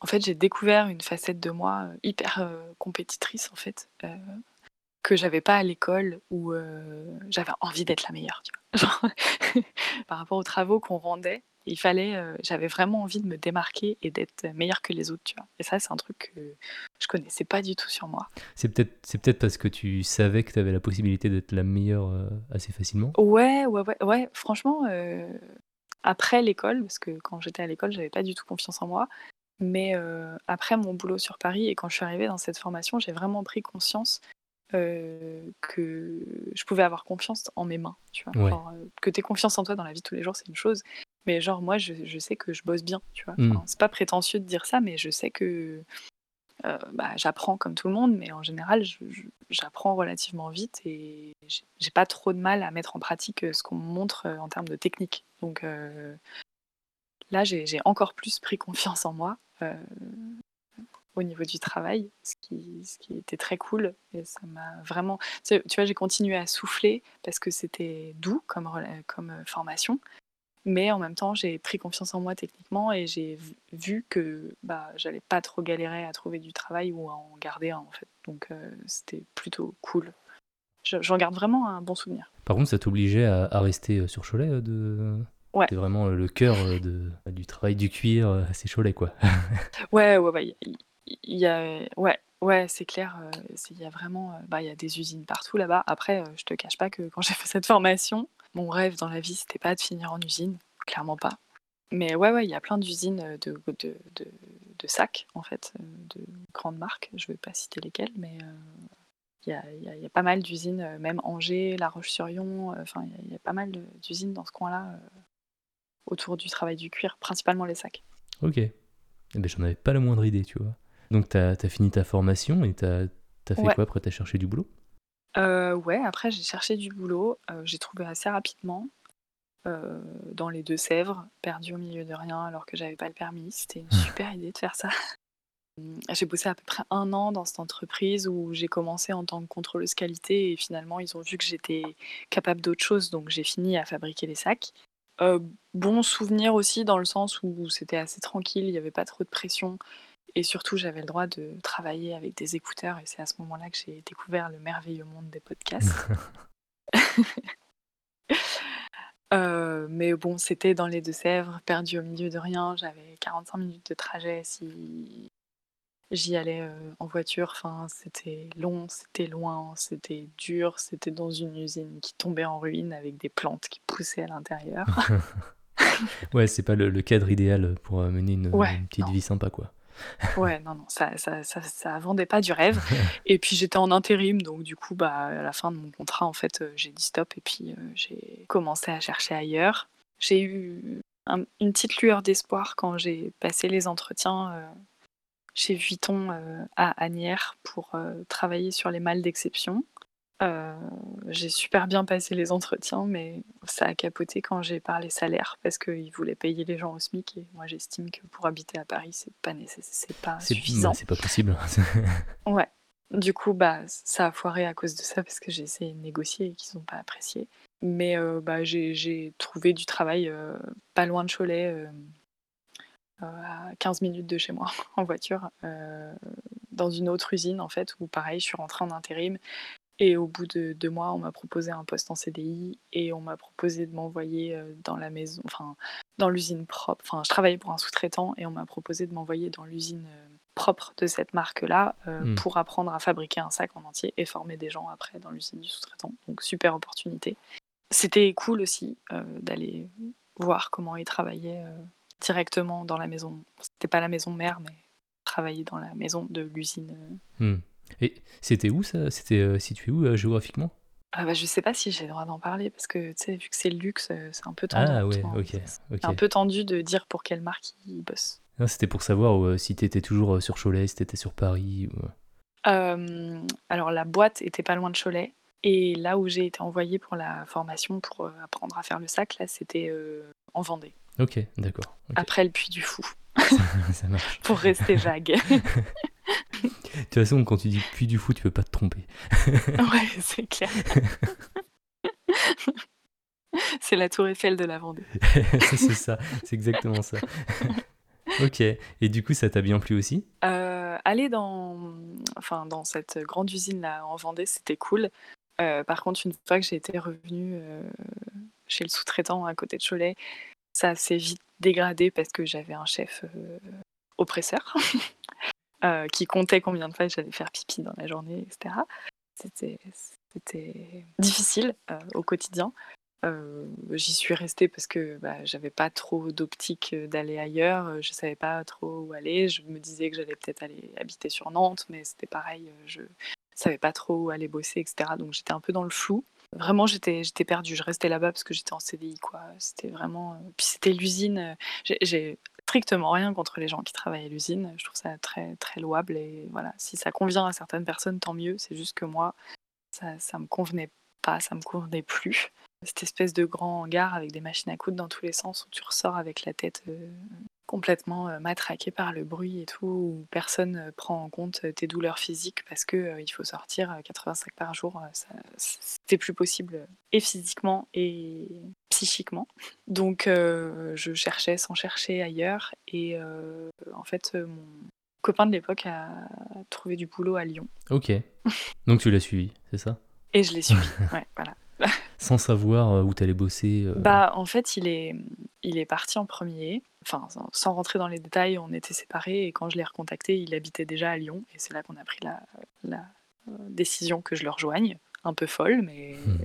en fait, j'ai découvert une facette de moi hyper compétitrice, en fait que j'avais pas à l'école où j'avais envie d'être la meilleure. par rapport aux travaux qu'on rendait, il fallait, j'avais vraiment envie de me démarquer et d'être meilleure que les autres. Tu vois. Et ça, c'est un truc que je connaissais pas du tout sur moi. C'est peut-être, c'est peut-être parce que tu savais que tu avais la possibilité d'être la meilleure assez facilement? Ouais, ouais, ouais, ouais. Franchement, après l'école, parce que quand j'étais à l'école, j'avais pas du tout confiance en moi. Mais après mon boulot sur Paris et quand je suis arrivée dans cette formation, j'ai vraiment pris conscience euh, que je pouvais avoir confiance en mes mains. Tu vois euh, que tu aies confiance en toi dans la vie de tous les jours, c'est une chose. Mais genre, moi, je, je, sais que je bosse bien. Tu vois mm. C'est pas prétentieux de dire ça, mais je sais que euh, bah, j'apprends comme tout le monde, mais en général, j'apprends relativement vite et j'ai pas trop de mal à mettre en pratique ce qu'on me montre en termes de technique. Donc là, j'ai encore plus pris confiance en moi. Au niveau du travail, ce qui, ce qui était très cool. Et ça m'a vraiment. Tu, vois, j'ai continué à souffler parce que c'était doux comme, comme euh, formation. Mais en même temps, j'ai pris confiance en moi techniquement et j'ai vu que bah, j'allais pas trop galérer à trouver du travail ou à en garder un en fait. Donc euh, c'était plutôt cool. J'en garde vraiment un bon souvenir. Par contre, ça t'obligeait à, à, rester euh, sur Cholet de... Ouais. C'est vraiment le cœur de, du travail du cuir, assez Cholet quoi. ouais, ouais, ouais. Il y a, ouais, ouais, c'est clair. Euh, il y a vraiment, euh, bah, il y a des usines partout là-bas. Après, euh, je te cache pas que quand j'ai fait cette formation, mon rêve dans la vie, c'était pas de finir en usine, clairement pas. Mais ouais, ouais, il y a plein d'usines de, de, de, sacs, en fait, de grandes marques. Je vais pas citer lesquelles, mais il y, a, y y a pas mal d'usines, même Angers, La Roche-sur-Yon. Enfin, il y, a- il y a pas mal d'usines dans ce coin-là autour du travail du cuir, principalement les sacs. Ok. Eh ben, j'en avais pas la moindre idée, tu vois. Donc, tu as, fini ta formation et tu as, fait quoi après? Tu as cherché du boulot? Euh, Ouais, après, j'ai cherché du boulot. Euh, j'ai trouvé assez rapidement euh, dans les Deux-Sèvres, perdu au milieu de rien alors que j'avais pas le permis. C'était une super idée de faire ça. J'ai bossé à peu près un an dans cette entreprise où j'ai commencé en tant que contrôleuse qualité et finalement ils ont vu que j'étais capable d'autre chose donc j'ai fini à fabriquer les sacs. bon souvenir aussi dans le sens où c'était assez tranquille, il n'y avait pas trop de pression. Et surtout, j'avais le droit de travailler avec des écouteurs et c'est à ce moment-là que j'ai découvert le merveilleux monde des podcasts. Euh, mais bon, c'était dans les Deux-Sèvres, perdu au milieu de rien. J'avais 45 minutes de trajet si j'y allais euh, en voiture. Enfin, c'était long, c'était loin, c'était dur. C'était dans une usine qui tombait en ruine avec des plantes qui poussaient à l'intérieur. ouais, c'est pas le, cadre idéal pour euh, mener une, une petite vie sympa, quoi. Ouais, non, non, ça, ça, ça, ça vendait pas du rêve. Et puis j'étais en intérim, donc du coup, bah, à la fin de mon contrat, en fait, euh, j'ai dit stop et puis euh, j'ai commencé à chercher ailleurs. J'ai eu une petite lueur d'espoir quand j'ai passé les entretiens euh, chez Vuitton à Agnières pour travailler sur les mâles d'exception. Euh, j'ai super bien passé les entretiens, mais ça a capoté quand j'ai parlé salaire parce qu'ils voulaient payer les gens au SMIC et moi j'estime que pour habiter à Paris c'est pas c'est pas suffisant. C'est pas possible. ouais. Du coup bah ça a foiré à cause de ça parce que j'ai essayé de négocier et qu'ils n'ont pas apprécié. Mais euh, bah, j'ai trouvé du travail euh, pas loin de Cholet. à 15 minutes de chez moi en voiture dans une autre usine en fait où pareil je suis rentrée en intérim et au bout de deux mois, on m'a proposé un poste en CDI et on m'a proposé de m'envoyer euh, dans la maison, enfin dans l'usine propre. Enfin, je travaillais pour un sous-traitant et on m'a proposé de m'envoyer dans l'usine euh, propre de cette marque-là euh, hmm. pour apprendre à fabriquer un sac en entier et former des gens après dans l'usine du sous-traitant. Donc super opportunité. C'était cool aussi d'aller voir comment ils travaillaient directement dans la maison. C'était pas la maison mère, mais travailler dans la maison de l'usine. Hmm. Et c'était où ça? C'était euh, situé où euh, géographiquement? Ah bah, je sais pas si j'ai le droit d'en parler parce que tu sais vu que c'est le luxe, euh, c'est un peu tendu. Ah ouais, ok. C'est un peu tendu de dire pour quelle marque il bosse. C'était pour savoir si tu étais toujours sur Cholet, si tu étais sur Paris. alors la boîte était pas loin de Cholet et là où j'ai été envoyée pour la formation pour apprendre à faire le sac, là c'était en Vendée. Ok, d'accord. Après le Puy du Fou. ça marche. pour rester vague. de toute façon, quand tu dis puis du fou, tu peux pas te tromper. ouais, c'est clair. c'est la tour Eiffel de la Vendée. c'est ça, c'est exactement ça. ok, et du coup, ça t'a bien plu aussi? Euh, Aller dans, enfin, dans cette grande usine là en Vendée, c'était cool. Euh, par contre, une fois que j'ai été revenue euh, chez le sous-traitant à côté de Cholet, ça s'est vite dégradé parce que j'avais un chef oppresseur. Euh, qui comptait combien de fois j'allais faire pipi dans la journée, etc. C'était, difficile euh, au quotidien. Euh, j'y suis restée parce que bah, j'avais pas trop d'optique d'aller ailleurs. Je savais pas trop où aller. Je me disais que j'allais peut-être aller habiter sur Nantes, mais c'était pareil. Je savais pas trop où aller bosser, etc. Donc j'étais un peu dans le flou. Vraiment, j'étais, perdue. Je restais là-bas parce que j'étais en CDI. C'était vraiment. Puis c'était l'usine. Strictement rien contre les gens qui travaillent à l'usine. Je trouve ça très très louable et voilà, si ça convient à certaines personnes, tant mieux. C'est juste que moi, ça, ça me convenait pas, ça me convenait plus. Cette espèce de grand hangar avec des machines à coudre dans tous les sens où tu ressors avec la tête euh, complètement euh, matraqué par le bruit et tout, où personne euh, prend en compte tes douleurs physiques parce que il faut sortir euh, 85 par jour. C'était plus possible et physiquement et psychiquement. Donc euh, je cherchais sans chercher ailleurs et euh, en fait euh, mon copain de l'époque a trouvé du boulot à Lyon Ok. Donc tu l'as suivi, c'est ça? Et je l'ai suivi. Ouais, voilà. Sans savoir où t'allais bosser. euh, Bah, en fait, il est, il est parti en premier. Enfin, sans- rentrer dans les détails, on était séparés et quand je l'ai recontacté, il habitait déjà à Lyon et c'est là qu'on a pris la, la, décision que je le rejoigne. Un peu folle, mais Hmm.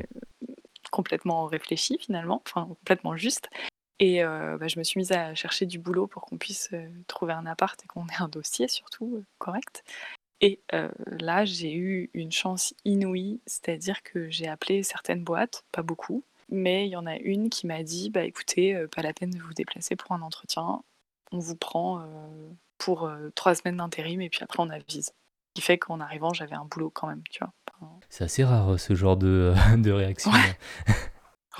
Complètement réfléchie finalement, enfin complètement juste. Et euh, bah, je me suis mise à chercher du boulot pour qu'on puisse euh, trouver un appart et qu'on ait un dossier surtout euh, correct. Et là, j'ai eu une chance inouïe, c'est-à-dire que j'ai appelé certaines boîtes, pas beaucoup, mais il y en a une qui m'a dit bah écoutez, pas la peine de vous déplacer pour un entretien, on vous prend pour trois semaines d'intérim et puis après on avise. Ce qui fait qu'en arrivant, j'avais un boulot quand même, tu vois. C'est assez rare euh, ce genre de, de réaction. Ouais.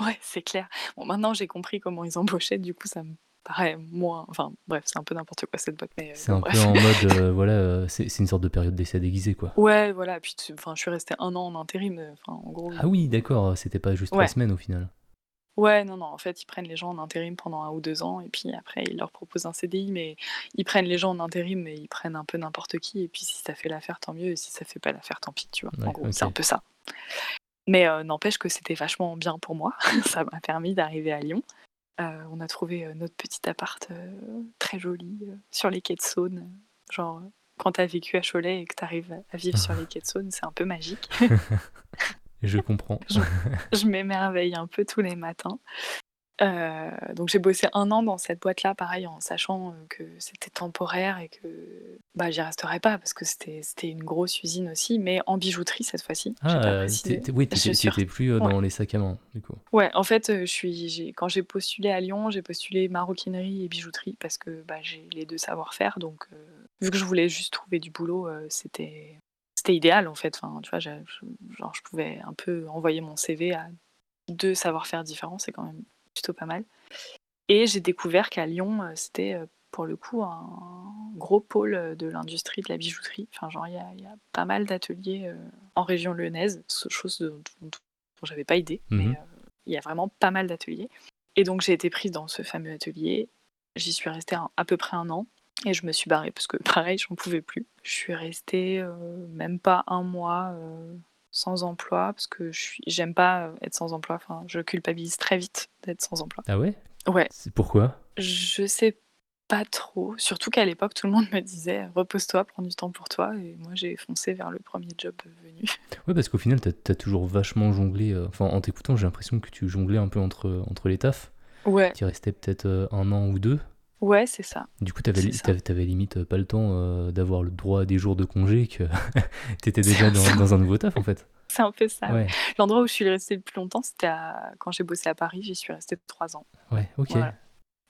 ouais, c'est clair. Bon, maintenant j'ai compris comment ils embauchaient, du coup ça me paraît moins. Enfin bref, c'est un peu n'importe quoi cette boîte, mais euh, C'est bon, un bref. peu en mode, euh, voilà, euh, c'est une sorte de période d'essai déguisée, quoi. Ouais, voilà. Puis enfin, je suis restée un an en intérim. euh, Enfin, en gros. Ah oui, d'accord, c'était pas juste Ouais. trois semaines au final. Ouais, non, non, en fait, ils prennent les gens en intérim pendant un ou deux ans, et puis après, ils leur proposent un CDI, mais ils prennent les gens en intérim, mais ils prennent un peu n'importe qui, et puis si ça fait l'affaire, tant mieux, et si ça fait pas l'affaire, tant pis, tu vois. Ouais, en gros, c'est un peu ça. Mais euh, n'empêche que c'était vachement bien pour moi, ça m'a permis d'arriver à Lyon. Euh, on a trouvé euh, notre petit appart euh, très joli sur les quais de Saône. Genre, quand t'as vécu à Cholet et que t'arrives à vivre sur les quais de Saône, c'est un peu magique. Je comprends. je m'émerveille un peu tous les matins. Euh, donc j'ai bossé un an dans cette boîte-là, pareil, en sachant euh, que c'était temporaire et que bah, j'y resterais pas parce que c'était une grosse usine aussi, mais en bijouterie cette fois-ci. Ah, oui, Chaussures. t'étais plus euh, dans les sacs à main, du coup. Ouais, en fait, je suis, quand j'ai postulé à Lyon, j'ai postulé maroquinerie et bijouterie parce que bah, j'ai les deux savoir-faire. Donc, euh, vu que je voulais juste trouver du boulot, c'était, c'était idéal en fait. Enfin, tu vois, je, genre, je pouvais un peu envoyer mon CV à deux savoir-faire différents, c'est quand même plutôt pas mal. Et j'ai découvert qu'à Lyon, euh, c'était euh, pour le coup un gros pôle euh, de l'industrie de la bijouterie. Enfin, genre, il y a, il y a pas mal d'ateliers en région lyonnaise, chose dont, dont, dont j'avais pas idée, mais Mhm. euh, il y a vraiment pas mal d'ateliers. Et donc, j'ai été prise dans ce fameux atelier. J'y suis restée à peu près un an. Et je me suis barrée parce que pareil, j'en pouvais plus. Je suis restée euh, même pas un mois euh, sans emploi parce que je suis, j'aime pas euh, être sans emploi. Enfin, je culpabilise très vite d'être sans emploi. Ah ouais? Ouais, C'est pourquoi? Je sais pas trop. Surtout qu'à l'époque, tout le monde me disait repose-toi, prends du temps pour toi. Et moi, j'ai foncé vers le premier job venu. Ouais, parce qu'au final, t'as as toujours vachement jonglé. Enfin, en t'écoutant, j'ai l'impression que tu jonglais un peu entre, entre les tafs. Ouais, Tu restais peut-être un an ou deux. Ouais, c'est ça. Du coup, t'avais t'avais- t'avais limite pas le temps euh, d'avoir le droit à des jours de congé, que t'étais déjà dans, un nouveau taf en fait. C'est un peu ça. Ouais, L'endroit où je suis restée le plus longtemps, c'était à- quand j'ai bossé à Paris. J'y suis restée trois ans. ouais, ok. Voilà.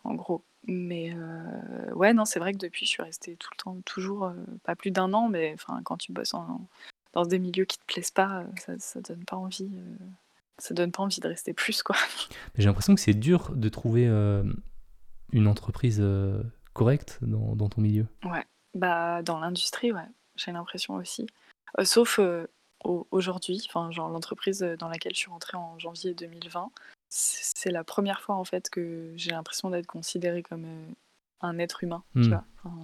en gros. Mais euh, ouais, non, c'est vrai que depuis, je suis restée tout le temps, toujours, euh, pas plus d'un an, mais enfin, quand tu bosses en- dans des milieux qui te plaisent pas, euh, ça, ça donne pas envie. euh, ça donne pas envie de rester plus, quoi. J'ai l'impression que c'est dur de trouver euh, une entreprise euh, correcte dans, dans ton milieu? Bah, dans l'industrie, ouais, j'ai l'impression aussi. Euh, sauf euh, au- aujourd'hui, enfin, genre l'entreprise dans laquelle je suis rentrée en janvier 2020, c'est la première fois en fait que j'ai l'impression d'être considérée comme un être humain, Hmm. tu vois. Enfin,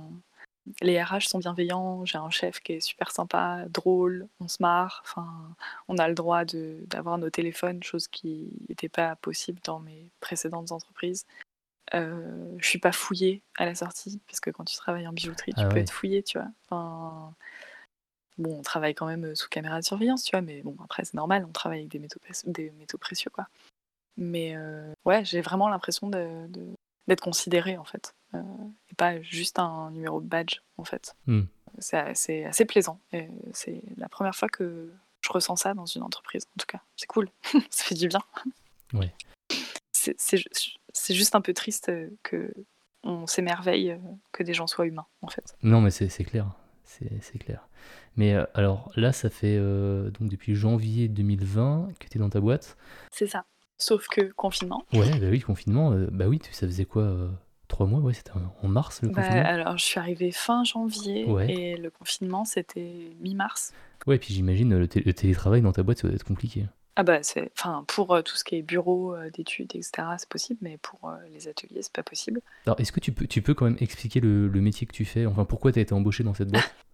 les RH sont bienveillants, j'ai un chef qui est super sympa, drôle, on se marre, enfin, on a le droit d'avoir nos téléphones, chose qui n'était pas possible dans mes précédentes entreprises. Euh, je suis pas fouillée à la sortie, parce que quand tu travailles en bijouterie, tu Ah peux ouais. être fouillée, tu vois. Enfin, bon, on travaille quand même sous caméra de surveillance, tu vois, mais bon, après, c'est normal, on travaille avec des métaux, précieux- des métaux précieux, quoi. Mais euh, ouais, j'ai vraiment l'impression de- de- d'être considérée, en fait. Euh, et pas juste un numéro de badge, en fait. Hmm. C'est assez, assez plaisant. Et c'est la première fois que je ressens ça dans une entreprise, en tout cas. C'est cool, ça fait du bien. Ouais. C'est- C'est ju- c'est juste un peu triste euh, que on s'émerveille euh, que des gens soient humains, en fait. Non, mais c'est clair. C'est clair. Mais euh, alors là, ça fait euh, donc depuis janvier 2020 que tu es dans ta boîte. C'est ça. Sauf que confinement. Ouais, bah oui, confinement. euh, bah oui, tu- ça faisait quoi trois mois, ouais, c'était en mars le Bah, confinement. alors, je suis arrivée fin janvier Ouais. et le confinement, c'était mi-mars. Ouais, puis j'imagine le, le télétravail dans ta boîte, ça doit être compliqué. Ah bah, c'est, enfin, pour euh, tout ce qui est bureau euh, d'études, etc., c'est possible, mais pour euh, les ateliers, c'est pas possible. Alors, est-ce que tu peux, tu peux quand même expliquer le, le métier que tu fais? Enfin, pourquoi tu as été embauché dans cette boîte?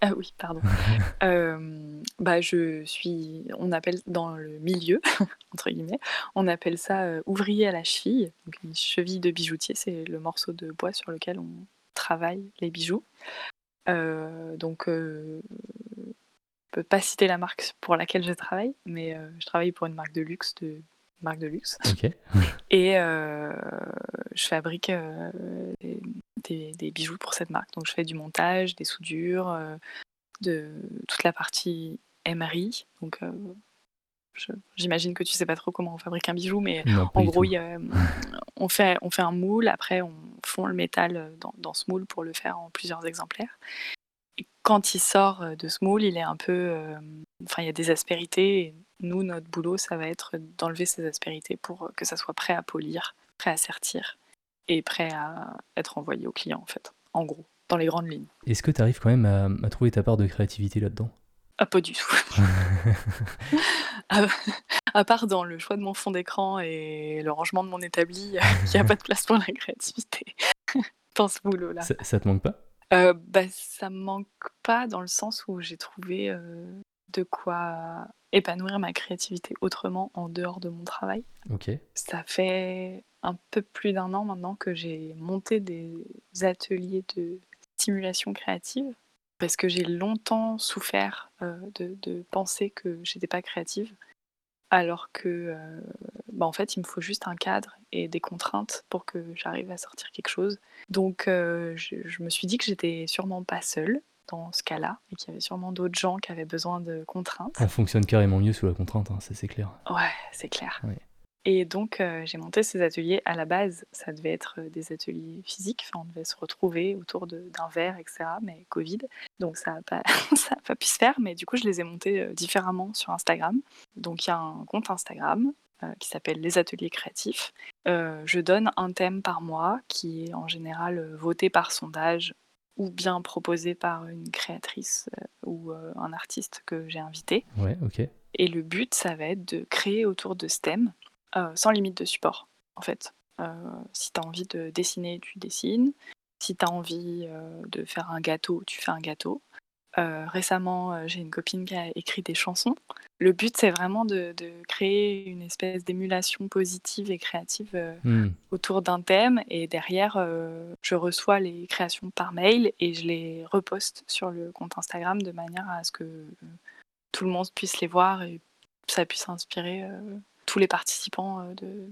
Ah oui, pardon. Bah, je suis, on appelle dans le milieu, entre guillemets, on appelle ça ouvrier à la cheville. Donc, une cheville de bijoutier, c'est le morceau de bois sur lequel on travaille les bijoux. Donc, peux pas citer la marque pour laquelle je travaille, mais euh, je travaille pour une marque de luxe, de marque de luxe, Ok. et euh, je fabrique euh, des, bijoux pour cette marque. Donc, je fais du montage, des soudures, de toute la partie MRI. Donc, j'imagine que tu sais pas trop comment on fabrique un bijou, mais Non, en gros, y a- on, fait, on fait un moule, après on fond le métal dans, dans ce moule pour le faire en plusieurs exemplaires. Quand il sort euh, de ce moule, il est un peu. euh, Enfin, il y a des aspérités. Et nous, notre boulot, ça va être d'enlever ces aspérités pour que ça soit prêt à polir, prêt à sertir et prêt à être envoyé au client, en fait. En gros, dans les grandes lignes. Est-ce que tu arrives quand même à, à trouver ta part de créativité là-dedans? Ah, pas du tout. à, à part dans le choix de mon fond d'écran et le rangement de mon établi, il n'y a pas de place pour la créativité dans ce boulot-là. ça, ça te manque pas? Euh, bah, ça me manque pas dans le sens où j'ai trouvé euh, de quoi épanouir ma créativité autrement en dehors de mon travail. Ok. Ça fait un peu plus d'un an maintenant que j'ai monté des ateliers de stimulation créative parce que j'ai longtemps souffert euh, de, de penser que j'étais pas créative alors que euh, bah, en fait il me faut juste un cadre et des contraintes pour que j'arrive à sortir quelque chose. Donc euh, je, je me suis dit que j'étais sûrement pas seule dans ce cas-là et qu'il y avait sûrement d'autres gens qui avaient besoin de contraintes. On fonctionne carrément mieux sous la contrainte, hein, ça c'est clair. Ouais, c'est clair. Ouais. Et donc, euh, j'ai monté ces ateliers. À la base, ça devait être euh, des ateliers physiques. Enfin, on devait se retrouver autour d'un verre, etc. Mais Covid, donc ça n'a pas, ça a pas pu se faire. Mais du coup, je les ai montés différemment sur Instagram. Donc, il y a un compte Instagram qui s'appelle Les Ateliers Créatifs. Euh, je donne un thème par mois qui est en général euh, voté par sondage ou bien proposé par une créatrice euh, ou euh, un artiste que j'ai invité. Ouais, ok. Et le but, ça va être de créer autour de ce thème, euh, sans limite de support, en fait. Euh, si tu as envie de dessiner, tu dessines. Si tu as envie euh, de faire un gâteau, tu fais un gâteau. Euh, récemment, euh, j'ai une copine qui a écrit des chansons. Le but, c'est vraiment de, de créer une espèce d'émulation positive et créative euh, Hmm. autour d'un thème. Et derrière, euh, je reçois les créations par mail et je les reposte sur le compte Instagram de manière à ce que tout le monde puisse les voir et ça puisse inspirer tous les participants euh, de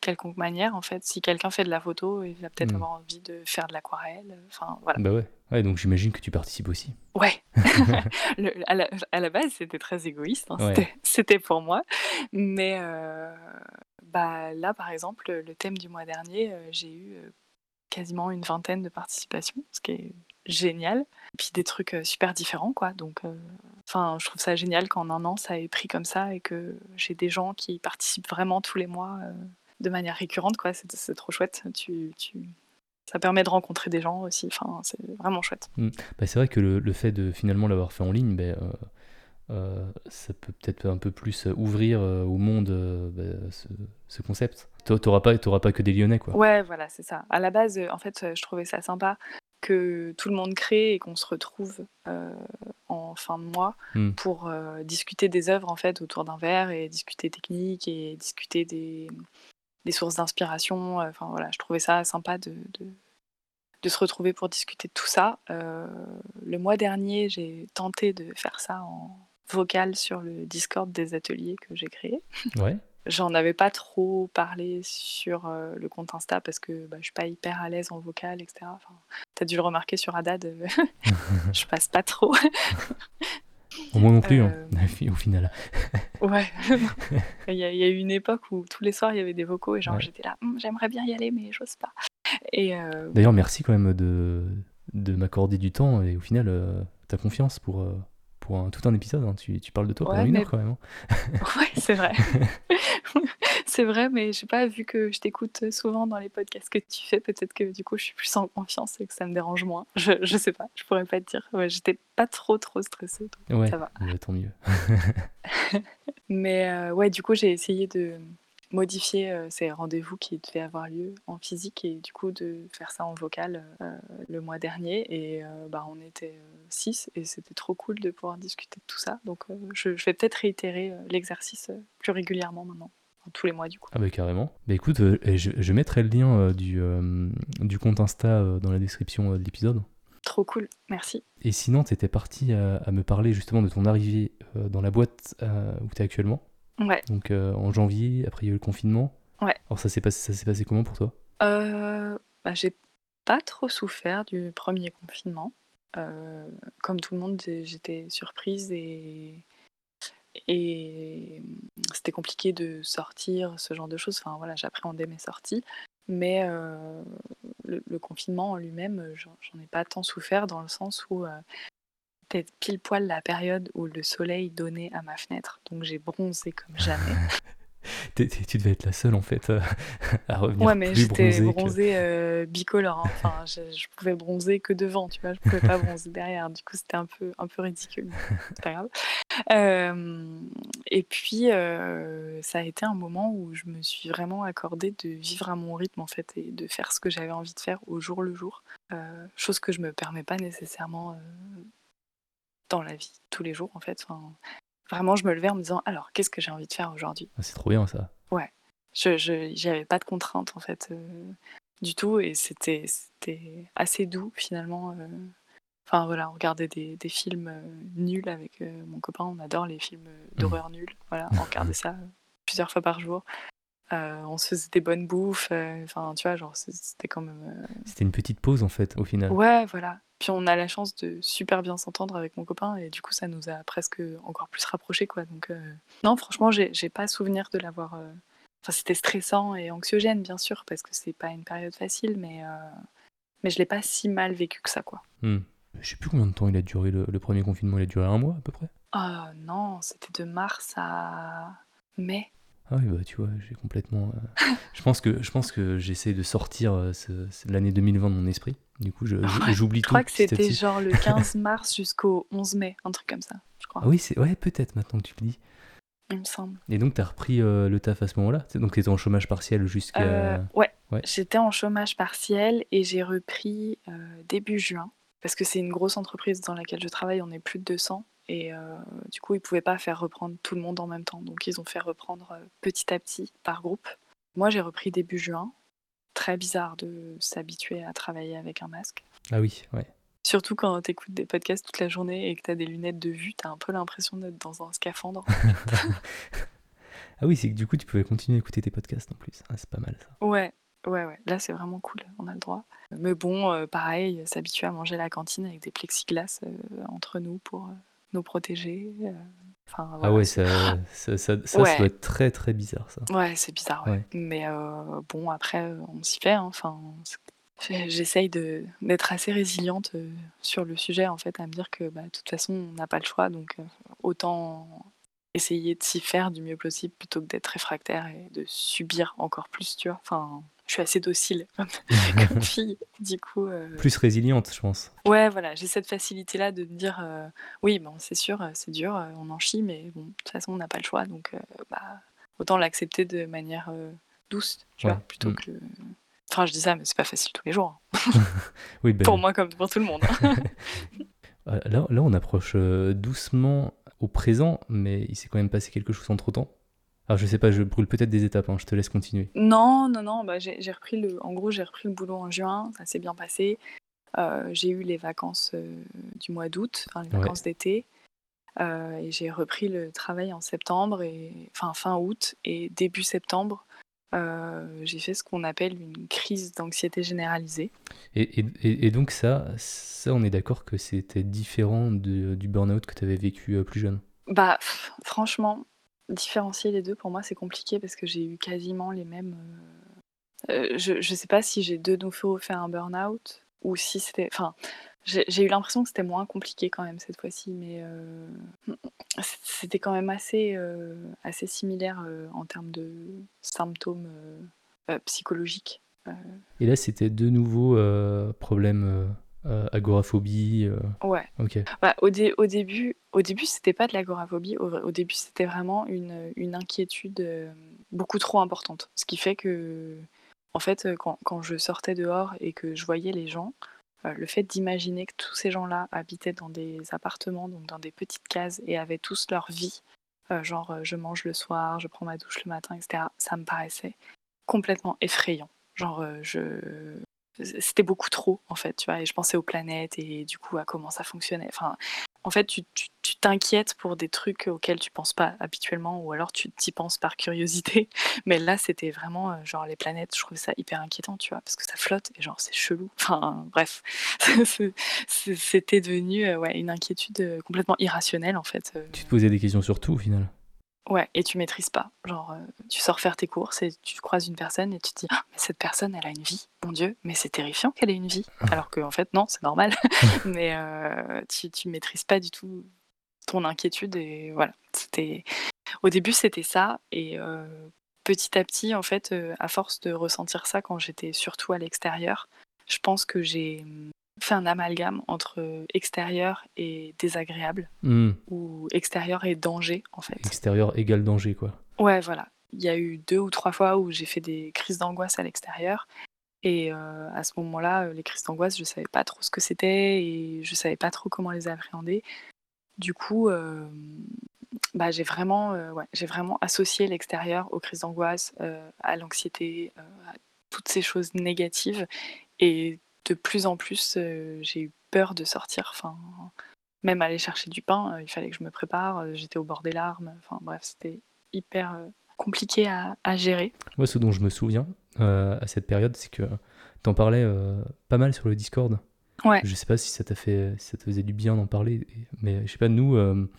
quelconque manière. En fait, si quelqu'un fait de la photo, il va peut-être Mm. avoir envie de faire de l'aquarelle. Enfin, voilà. Bah ouais. Ouais, donc j'imagine que tu participes aussi. Ouais. Le- à, la, à la base, c'était très égoïste. hein, Ouais. c'était- pour moi. Mais euh, bah, là, par exemple, le thème du mois dernier, euh, j'ai eu euh, quasiment une vingtaine de participations, ce qui est génial. Et puis des trucs euh, super différents, quoi. Donc, euh, enfin, je trouve ça génial qu'en un an, ça ait pris comme ça et que j'ai des gens qui participent vraiment tous les mois euh, de manière récurrente, quoi. C'est trop chouette. Tu, tu... Ça permet de rencontrer des gens aussi. Enfin, c'est vraiment chouette. Bah, c'est vrai que le, le fait de finalement l'avoir fait en ligne, bah, euh, euh, ça peut peut-être un peu plus ouvrir euh, au monde bah, ce, ce concept. T'a- T'auras pas, pas que des Lyonnais, quoi. Ouais, voilà, c'est ça. À la base, en fait, je trouvais ça sympa que tout le monde crée et qu'on se retrouve euh, en fin de mois Hmm. pour euh, discuter des œuvres en fait autour d'un verre et discuter technique et discuter des, des sources d'inspiration. Enfin voilà, je trouvais ça sympa de, de, de se retrouver pour discuter de tout ça. Euh, le mois dernier, j'ai tenté de faire ça en vocal sur le Discord des ateliers que j'ai créé. Ouais. J'en avais pas trop parlé sur euh, le compte Insta parce que bah, je suis pas hyper à l'aise en vocal, etc. Enfin, T'as dû le remarquer sur Haddad, euh, je passe pas trop. Moi non plus, hein, Euh, au final. ouais. il, y a, eu une époque où tous les soirs il y avait des vocaux et genre Ouais. j'étais là, Hum, j'aimerais bien y aller mais j'ose pas. Et euh, D'ailleurs, merci quand même de, de m'accorder du temps et au final, ta confiance pour, pour un- tout un épisode. hein. Tu, tu parles de toi pendant Ouais, une mais- heure quand même. hein. ouais, c'est vrai. c'est vrai, mais j'ai pas, vu que je t'écoute souvent dans les podcasts que tu fais, peut-être que du coup je suis plus en confiance et que ça me dérange moins. Je, je sais pas, je pourrais pas te dire. Ouais, j'étais pas trop trop stressée, donc Ouais, ça va. tant mieux. Mais euh, ouais, du coup j'ai essayé de modifier euh, ces rendez-vous qui devaient avoir lieu en physique et du coup de faire ça en vocal euh, le mois dernier. Et euh, bah, on était six et c'était trop cool de pouvoir discuter de tout ça. Donc je, je vais peut-être réitérer l'exercice plus régulièrement maintenant, enfin, tous les mois du coup. Ah bah carrément. Bah écoute, je, je mettrai le lien du, du compte Insta dans la description de l'épisode. Trop cool, merci. Et sinon, t'étais parti à, à me parler justement de ton arrivée dans la boîte où t'es actuellement. Ouais. Donc euh, en janvier, après il y a eu le confinement. Ouais. Alors ça s'est passé, ça s'est passé comment pour toi? Euh, bah, j'ai pas trop souffert du premier confinement. Euh, comme tout le monde, j'étais surprise et, et c'était compliqué de sortir, ce genre de choses. Enfin voilà, j'appréhendais mes sorties. Mais euh, le, le confinement en lui-même, j'en j'en ai pas tant souffert dans le sens où euh, c'était pile poil la période où le soleil donnait à ma fenêtre. Donc j'ai bronzé comme jamais. T'es- Tu devais être la seule en fait euh, à revenir Ouais, mais j'étais bronzée que- euh, bicolore. hein. Enfin, je, je pouvais bronzer que devant, tu vois. Je pouvais pas bronzer derrière. Du coup, c'était un peu, un peu ridicule. mais C'est pas grave. Euh, et puis, euh, ça a été un moment où je me suis vraiment accordée de vivre à mon rythme, en fait, et de faire ce que j'avais envie de faire au jour le jour. Chose que je me permets pas nécessairement dans la vie, tous les jours, en fait. Enfin, vraiment, je me levais en me disant, alors, qu'est-ce que j'ai envie de faire aujourd'hui? Ah, c'est trop bien ça. je je j'avais pas de contraintes en fait euh, du tout. Et c'était c'était assez doux finalement euh. enfin voilà on regardait des, des films euh, nuls avec mon copain. On adore les films euh, d'horreur nuls. Voilà on regardait ça plusieurs fois par jour Euh, on se faisait des bonnes bouffes euh, enfin tu vois genre c'était quand même euh, C'était une petite pause en fait au final. ouais voilà puis on a la chance de super bien s'entendre avec mon copain et du coup ça nous a presque encore plus rapprochés quoi donc non franchement j'ai pas souvenir de l'avoir Enfin, c'était stressant et anxiogène, bien sûr, parce que c'est pas une période facile, mais, mais je l'ai pas si mal vécu que ça, quoi. Hmm. Je sais plus combien de temps il a duré le, le premier confinement. Il a duré un mois à peu près? Ah non, c'était de mars à mai. Ah oui bah tu vois, j'ai complètement. euh, je pense que je pense que j'essaie de sortir euh, ce- ce- l'année 2020 de mon esprit. Du coup, je- je- j'oublie Je tout. crois que petit à c'était petit. genre le 15 mars jusqu'au 11 mai, un truc comme ça, je crois, Ah oui, c'est ouais peut-être maintenant que tu le dis. il me semble. Et donc t'as repris euh, le taf à ce moment-là? C'est- Donc t'étais en chômage partiel jusqu'à. Euh, ouais. ouais. j'étais en chômage partiel et j'ai repris euh, début juin parce que c'est une grosse entreprise dans laquelle je travaille, on est plus de 200 et euh, du coup ils pouvaient pas faire reprendre tout le monde en même temps, donc ils ont fait reprendre euh, petit à petit par groupe. Moi j'ai repris début juin, très bizarre de s'habituer à travailler avec un masque. Ah oui, ouais. Surtout quand tu écoutes des podcasts toute la journée et que tu as des lunettes de vue, tu as un peu l'impression d'être dans un scaphandre. Ah oui, c'est que du coup tu pouvais continuer à écouter tes podcasts en plus. Ah, c'est pas mal ça. Ouais, ouais, ouais. Là, c'est vraiment cool, on a le droit. Mais bon, euh, pareil, s'habituer à manger à la cantine avec des plexiglas euh, entre nous pour euh, nous protéger. euh. Ah ouais, ça, ça, ça, ça, ça Ouais. doit être très très bizarre ça. Ouais, c'est bizarre, ouais. Ouais. Mais euh, bon, après, on s'y fait. hein. Enfin, j'essaye de- d'être assez résiliente euh, sur le sujet, en fait, à me dire que bah, de toute façon, on n'a pas le choix, donc autant essayer de s'y faire du mieux possible plutôt que d'être réfractaire et de subir encore plus, tu vois. Enfin, je suis assez docile comme, comme fille, du coup. euh, Plus résiliente, je pense. Ouais, voilà, j'ai cette facilité-là de me dire, euh, oui, bon, c'est sûr, euh, c'est dur, on en chie, mais bon, de toute façon, on n'a pas le choix, donc euh, bah, autant l'accepter de manière douce, tu Ouais. vois, plutôt Mm. que... Enfin, je dis ça, mais c'est pas facile tous les jours, hein. Oui, ben, pour moi comme pour tout le monde. là, là, on approche doucement au présent, mais il s'est quand même passé quelque chose entre temps. Alors je sais pas, je brûle peut-être des étapes, hein, je te laisse continuer. non, non, non, bah, j'ai repris le... En gros, j'ai repris le boulot en juin, ça s'est bien passé. Euh, j'ai eu les vacances euh, du mois d'août, enfin, les Ouais. vacances d'été. Euh, et j'ai repris le travail en septembre, et, enfin fin août et début septembre. j'ai fait ce qu'on appelle une crise d'anxiété généralisée. Et, et- et- donc ça, ça, on est d'accord que c'était différent de- du burn-out que tu avais vécu plus jeune? Bah, pff, franchement, différencier les deux, pour moi, c'est compliqué parce que j'ai eu quasiment les mêmes. euh, euh, je, je sais pas si j'ai de nouveau fait un burn-out ou si c'était. Enfin, j'ai eu l'impression que c'était moins compliqué quand même cette fois-ci, mais euh, c'était quand même assez, assez similaire en termes de symptômes psychologiques. Et là, c'était de nouveau problème agoraphobie. Ouais. Ok. Bah, au, au, début, au début, c'était pas de l'agoraphobie. Au, au, début, c'était vraiment une, une inquiétude beaucoup trop importante. Ce qui fait que, en fait, quand, quand je sortais dehors et que je voyais les gens, euh, le fait d'imaginer que tous ces gens-là habitaient dans des appartements, donc dans des petites cases, et avaient tous leur vie, euh, genre euh, je mange le soir, je prends ma douche le matin, etc., ça me paraissait complètement effrayant. Genre, je... c'était beaucoup trop, en fait, tu vois, et je pensais aux planètes et du coup à comment ça fonctionnait. Enfin, en fait, tu t'inquiètes pour des trucs auxquels tu penses pas habituellement, ou alors tu t'y penses par curiosité. Mais là, c'était vraiment euh, genre les planètes, je trouvais ça hyper inquiétant, tu vois, parce que ça flotte et genre c'est chelou. Enfin, bref, c'était devenu euh, ouais, une inquiétude euh, complètement irrationnelle en fait. Tu te posais des questions sur tout au final Ouais, et tu maîtrises pas. Genre, euh, tu sors faire tes courses et tu croises une personne et tu te dis, ah, mais cette personne, elle a une vie. Mon Dieu, mais c'est terrifiant qu'elle ait une vie. Ah. Alors qu'en en fait, non, c'est normal. mais euh, tu, tu maîtrises pas du tout ton inquiétude et voilà. C'était au début, c'était ça et euh, petit à petit, en fait, à force de ressentir ça quand j'étais surtout à l'extérieur, je pense que j'ai fait un amalgame entre extérieur et désagréable, hmm. ou extérieur et danger, en fait. Extérieur égale danger, quoi. Ouais, voilà. Il y a eu deux ou trois fois où j'ai fait des crises d'angoisse à l'extérieur. Et euh, à ce moment-là, euh, les crises d'angoisse, je savais pas trop ce que c'était et je savais pas trop comment les appréhender. Du coup, euh, bah, j'ai vraiment, ouais, vraiment associé l'extérieur aux crises d'angoisse, à l'anxiété, à toutes ces choses négatives. Et de plus en plus, euh, j'ai eu peur de sortir. Enfin, même aller chercher du pain, euh, il fallait que je me prépare. Euh, j'étais au bord des larmes. Enfin, bref, c'était hyper compliqué à, gérer. Moi, ce dont je me souviens à cette période, c'est que tu en parlais pas mal sur le Discord. Ouais. Je sais pas si ça t'a fait, ça te faisait du bien d'en parler, mais je sais pas, nous,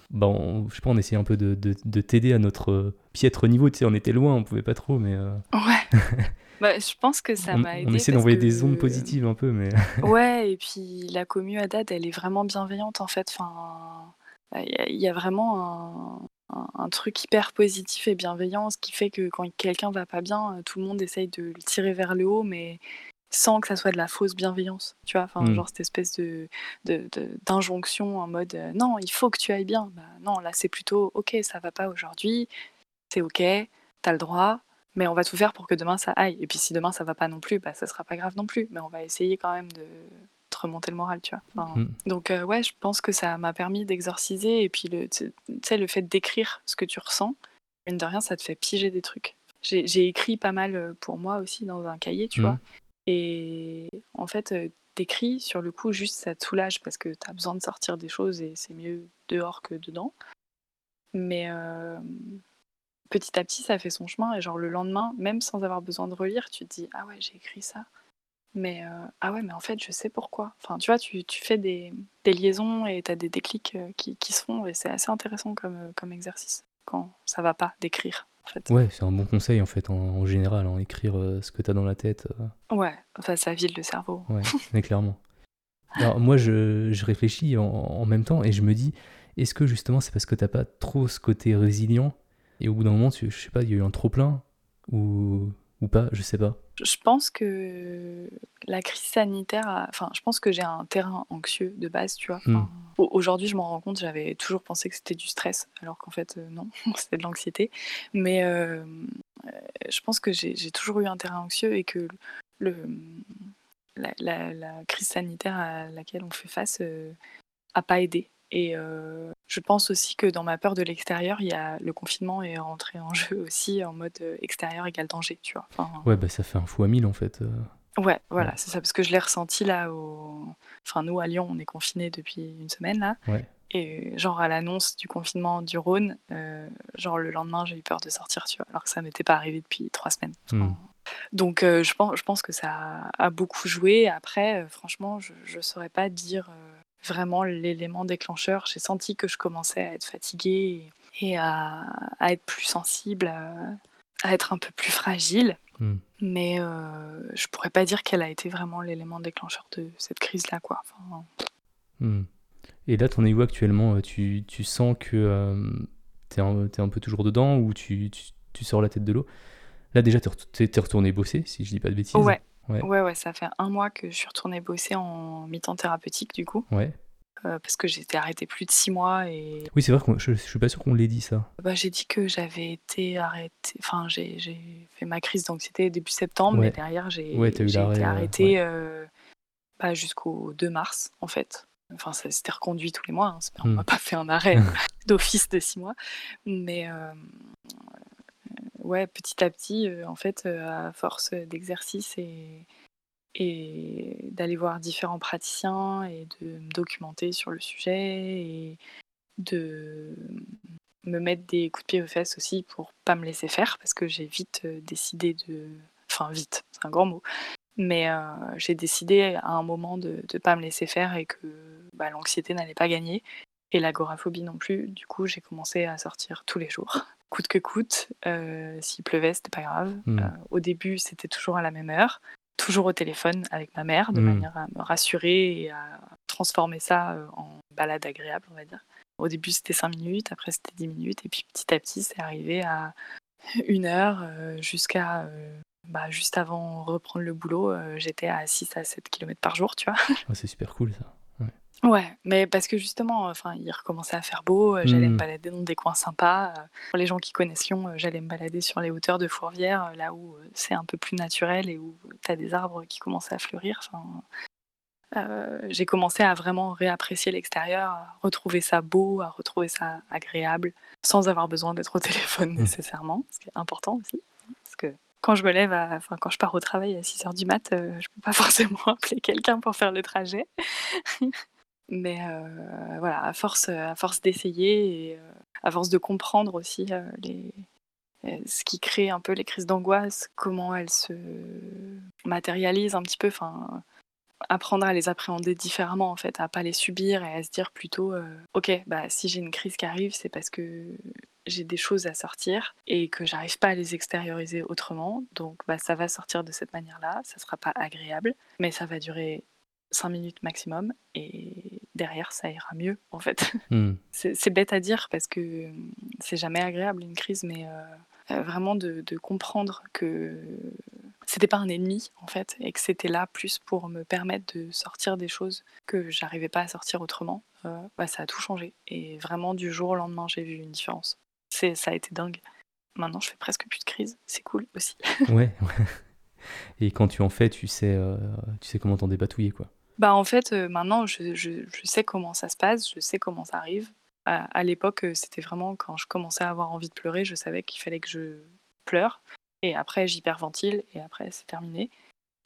bah on, je sais pas, on essayait un peu de, de, t'aider à notre piètre niveau, tu sais, on était loin, on pouvait pas trop, mais. Ouais. Bah, je pense que ça m'a aidé. On essaie d'envoyer des ondes positives un peu, mais. ouais, et puis la commu à date, elle est vraiment bienveillante en fait. Enfin, il y, a vraiment un, un, truc hyper positif et bienveillant, ce qui fait que quand quelqu'un va pas bien, tout le monde essaye de le tirer vers le haut, mais sans que ça soit de la fausse bienveillance, tu vois, enfin, mm. genre cette espèce de, d'injonction en mode euh, non, il faut que tu ailles bien. Bah, non, là c'est plutôt ok, ça va pas aujourd'hui, c'est ok, t'as le droit, mais on va tout faire pour que demain ça aille. Et puis si demain ça va pas non plus, bah ça sera pas grave non plus. Mais on va essayer quand même de, remonter le moral, tu vois. Mm. Donc euh, ouais, je pense que ça m'a permis d'exorciser. Et puis le, tu sais, le fait d'écrire ce que tu ressens, une de rien, ça te fait piger des trucs. J'ai écrit pas mal euh, pour moi aussi dans un cahier, tu mm. vois. Et en fait, euh, t'écris, sur le coup, juste ça te soulage parce que t'as besoin de sortir des choses et c'est mieux dehors que dedans. Mais petit à petit, ça fait son chemin. Et genre, le lendemain, même sans avoir besoin de relire, tu te dis Ah ouais, j'ai écrit ça. Mais euh, ah ouais, mais en fait, je sais pourquoi. Enfin, tu vois, tu, tu fais des, des, liaisons et tu as des déclics euh, qui, qui, se font. Et c'est assez intéressant comme, euh, comme exercice quand ça va pas d'écrire. En fait. Ouais, c'est un bon conseil en fait, en, général, en écrire ce que tu as dans la tête. Ouais, enfin, ça vide le cerveau. Ouais, mais clairement. Alors, moi, je, je réfléchis en, en, même temps et je me dis est-ce que justement c'est parce que t'as pas trop ce côté résilient et au bout d'un moment, tu, je sais pas, il y a eu un trop plein ou, ou pas, je sais pas. Je pense que la crise sanitaire, enfin, je pense que j'ai un terrain anxieux de base, tu vois. Hmm. Aujourd'hui, je m'en rends compte, j'avais toujours pensé que c'était du stress, alors qu'en fait, euh, non, c'était de l'anxiété. Mais euh, euh, je pense que j'ai toujours eu un terrain anxieux et que le, la, la, crise sanitaire à laquelle on fait face a pas aidé. Et euh, je pense aussi que dans ma peur de l'extérieur, il y a le confinement est rentré en jeu aussi en mode euh, extérieur égale danger, tu vois. ouais, bah ça fait un fou à mille en fait. Euh. Ouais, voilà, c'est ça, parce que je l'ai ressenti là au. Enfin, nous à Lyon, on est confinés depuis une semaine là. Ouais. Et genre à l'annonce du confinement du Rhône, genre le lendemain, j'ai eu peur de sortir, tu vois, alors que ça m'était pas arrivé depuis trois semaines. Hmm. Donc je, pense, je pense que ça a beaucoup joué. Après, franchement, je ne saurais pas dire vraiment l'élément déclencheur. J'ai senti que je commençais à être fatiguée et, à, être plus sensible, à, être un peu plus fragile. Hmm. Mais euh, je pourrais pas dire qu'elle a été vraiment l'élément déclencheur de cette crise-là. quoi. Hmm. Et là, t'en es où actuellement tu, tu sens que t'es un, peu toujours dedans ou tu, tu, tu sors la tête de l'eau? Là, déjà, t'es es retourné bosser, si je dis pas de bêtises. Ouais. Ouais. Ouais, ça fait un mois que je suis retourné bosser en mi-temps thérapeutique, du coup. Ouais. Euh, parce que j'étais arrêtée plus de six mois et... Oui, c'est vrai que je, je suis pas sûr qu'on l'ait dit ça. Bah, j'ai dit que j'avais été arrêtée, enfin j'ai fait ma crise d'anxiété début septembre, mais derrière j'ai ouais, été arrêtée euh, bah, jusqu'au 2 mars en fait. Enfin, ça s'était reconduit tous les mois, hein. on m'a hmm. pas fait un arrêt d'office de six mois, mais euh, ouais, petit à petit, en fait, à force d'exercice et et d'aller voir différents praticiens et de me documenter sur le sujet et de me mettre des coups de pied aux fesses aussi pour pas me laisser faire parce que j'ai vite euh, décidé de enfin vite c'est un grand mot mais euh, j'ai décidé à un moment de ne pas me laisser faire et que bah, l'anxiété n'allait pas gagner et l'agoraphobie non plus. Du coup j'ai commencé à sortir tous les jours coûte que coûte euh, s'il pleuvait c'était pas grave mmh. au début c'était toujours à la même heure toujours au téléphone avec ma mère, de mmh. manière à me rassurer et à transformer ça euh, en balade agréable, on va dire. Au début, c'était 5 minutes, après, c'était 10 minutes, et puis petit à petit, c'est arrivé à une heure euh, jusqu'à. Euh, bah, juste avant reprendre le boulot, j'étais à 6 à 7 km par jour, tu vois. c'est super cool ça. Ouais, mais parce que justement, enfin, il recommençait à faire beau, euh, j'allais me mmh. balader dans des coins sympas. Euh, pour les gens qui connaissent Lyon, euh, j'allais me balader sur les hauteurs de Fourvière, là où c'est un peu plus naturel et où tu as des arbres qui commençaient à fleurir. j'ai commencé à vraiment réapprécier l'extérieur, à retrouver ça beau, à retrouver ça agréable, sans avoir besoin d'être au téléphone mmh. nécessairement, ce qui est important aussi. Parce que quand je me lève, enfin, quand je pars au travail à 6 h du mat, je je peux pas forcément appeler quelqu'un pour faire le trajet. Mais euh, voilà, à force, à force d'essayer et euh, à force de comprendre aussi euh, les, ce qui crée un peu les crises d'angoisse, comment elles se matérialisent un petit peu, enfin, apprendre à les appréhender différemment en fait, à pas les subir et à se dire plutôt, ok, bah si j'ai une crise qui arrive, c'est parce que j'ai des choses à sortir et que j'arrive pas à les extérioriser autrement, donc bah ça va sortir de cette manière-là, ça sera pas agréable, mais ça va durer 5 minutes maximum et derrière ça ira mieux en fait. Hmm. C'est bête à dire parce que c'est jamais agréable une crise, mais euh, euh, vraiment de, comprendre que c'était pas un ennemi en fait et que c'était là plus pour me permettre de sortir des choses que j'arrivais pas à sortir autrement, euh, bah, ça a tout changé et vraiment du jour au lendemain j'ai vu une différence. Ça a été dingue. Maintenant je fais presque plus de crise, c'est cool aussi. ouais, ouais. Et quand tu en fais, tu sais, tu sais comment t'en dépatouiller quoi. Bah, en fait, euh, maintenant, je, je, je, sais comment ça se passe, je sais comment ça arrive. À, l'époque, euh, c'était vraiment quand je commençais à avoir envie de pleurer, je savais qu'il fallait que je pleure. Et après, j'hyperventile et après, c'est terminé.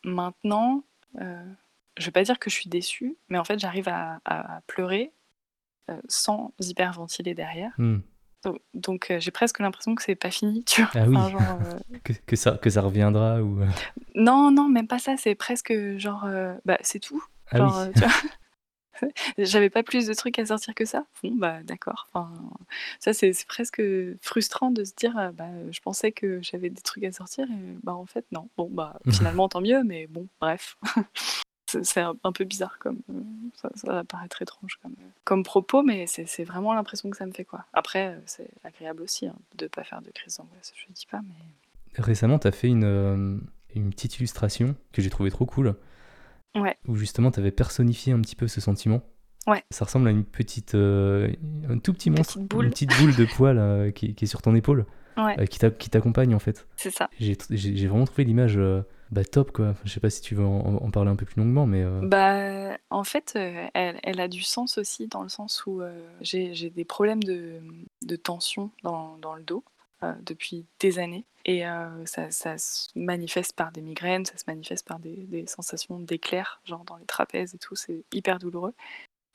Maintenant, euh, je vais pas dire que je suis déçue, mais en fait, j'arrive à, à, pleurer euh, sans hyperventiler derrière. Hmm. Donc, j'ai presque l'impression que c'est pas fini, tu vois. Ah oui. genre, que, que, ça, que ça reviendra ou. Non, non, même pas ça. C'est presque genre, bah, c'est tout. Ah euh, j'avais pas plus de trucs à sortir que ça. Bon, bah d'accord. Enfin, ça, c'est presque frustrant de se dire, euh, bah, je pensais que j'avais des trucs à sortir et bah en fait, non. Bon, bah finalement, tant mieux, mais bon, bref. c'est un peu bizarre comme. Euh, ça, ça va paraître étrange comme, comme propos, mais c'est vraiment l'impression que ça me fait, quoi. Après, c'est agréable aussi hein, de pas faire de crise d'angoisse, je dis pas, mais. Récemment, tu as fait une, une petite illustration que j'ai trouvé trop cool Ouais. Où justement, tu avais personnifié un petit peu ce sentiment. Ouais. Ça ressemble à une petite, euh, un tout petit monstre, petite boule. une petite boule de poil euh, qui, est sur ton épaule, ouais. euh, qui t'accompagne en fait. C'est ça. J'ai vraiment trouvé l'image bah, top quoi. Je sais pas si tu veux en, parler un peu plus longuement, mais. Bah, en fait, elle, elle, a du sens aussi dans le sens où j'ai des problèmes de, de tension dans, dans le dos. Euh, depuis des années. Et euh, ça, ça, se manifeste par des migraines, ça se manifeste par des, des sensations d'éclair, genre dans les trapèzes et tout, c'est hyper douloureux.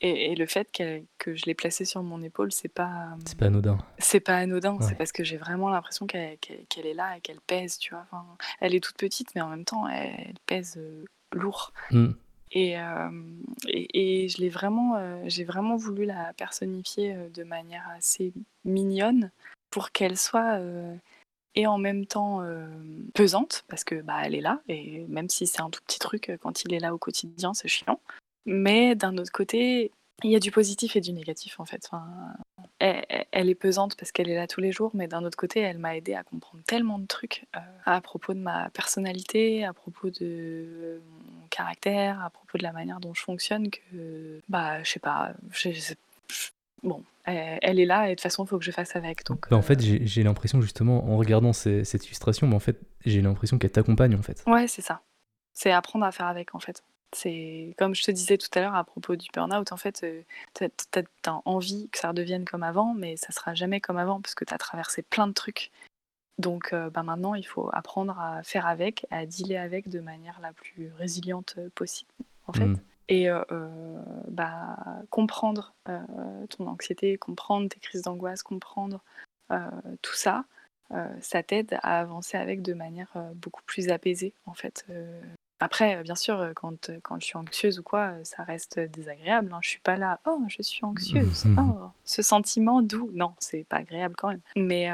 Et, le fait que je l'ai placée sur mon épaule, c'est pas. C'est pas anodin. C'est pas anodin, c'est parce que j'ai vraiment l'impression qu'elle est là et qu'elle pèse, tu vois. Enfin, elle est toute petite, mais en même temps, elle, pèse euh, lourd. Mm. Et, et, et, je l'ai vraiment, j'ai vraiment voulu la personnifier de manière assez mignonne pour qu'elle soit euh, et en même temps euh, pesante, parce que bah, elle est là, et même si c'est un tout petit truc, euh, quand il est là au quotidien, c'est chiant. Mais d'un autre côté, il y a du positif et du négatif en fait. Enfin, elle, est pesante parce qu'elle est là tous les jours, mais d'un autre côté, elle m'a aidé à comprendre tellement de trucs à propos de ma personnalité, à propos de mon caractère, à propos de la manière dont je fonctionne que, bah, je sais pas, bon, elle, est là et de toute façon, il faut que je fasse avec. Donc, bah, en fait, euh, j'ai l'impression justement, en regardant cette illustration, mais en fait, j'ai l'impression qu'elle t'accompagne en fait. Ouais, c'est ça. C'est apprendre à faire avec en fait. C'est comme je te disais tout à l'heure à propos du burn-out, en fait, euh, tu as, envie que ça redevienne comme avant, mais ça sera jamais comme avant parce que tu as traversé plein de trucs. Donc euh, bah, maintenant, il faut apprendre à faire avec, à dealer avec de manière la plus résiliente possible, en fait. Mmh. Et euh, bah, comprendre ton anxiété, comprendre tes crises d'angoisse, comprendre tout ça, ça t'aide à avancer avec de manière beaucoup plus apaisée, en fait. Après, bien sûr, quand, quand je suis anxieuse ou quoi, ça reste désagréable. Hein. Je suis pas là, oh, je suis anxieuse, oh, ce sentiment doux. Non, c'est pas agréable quand même. Mais,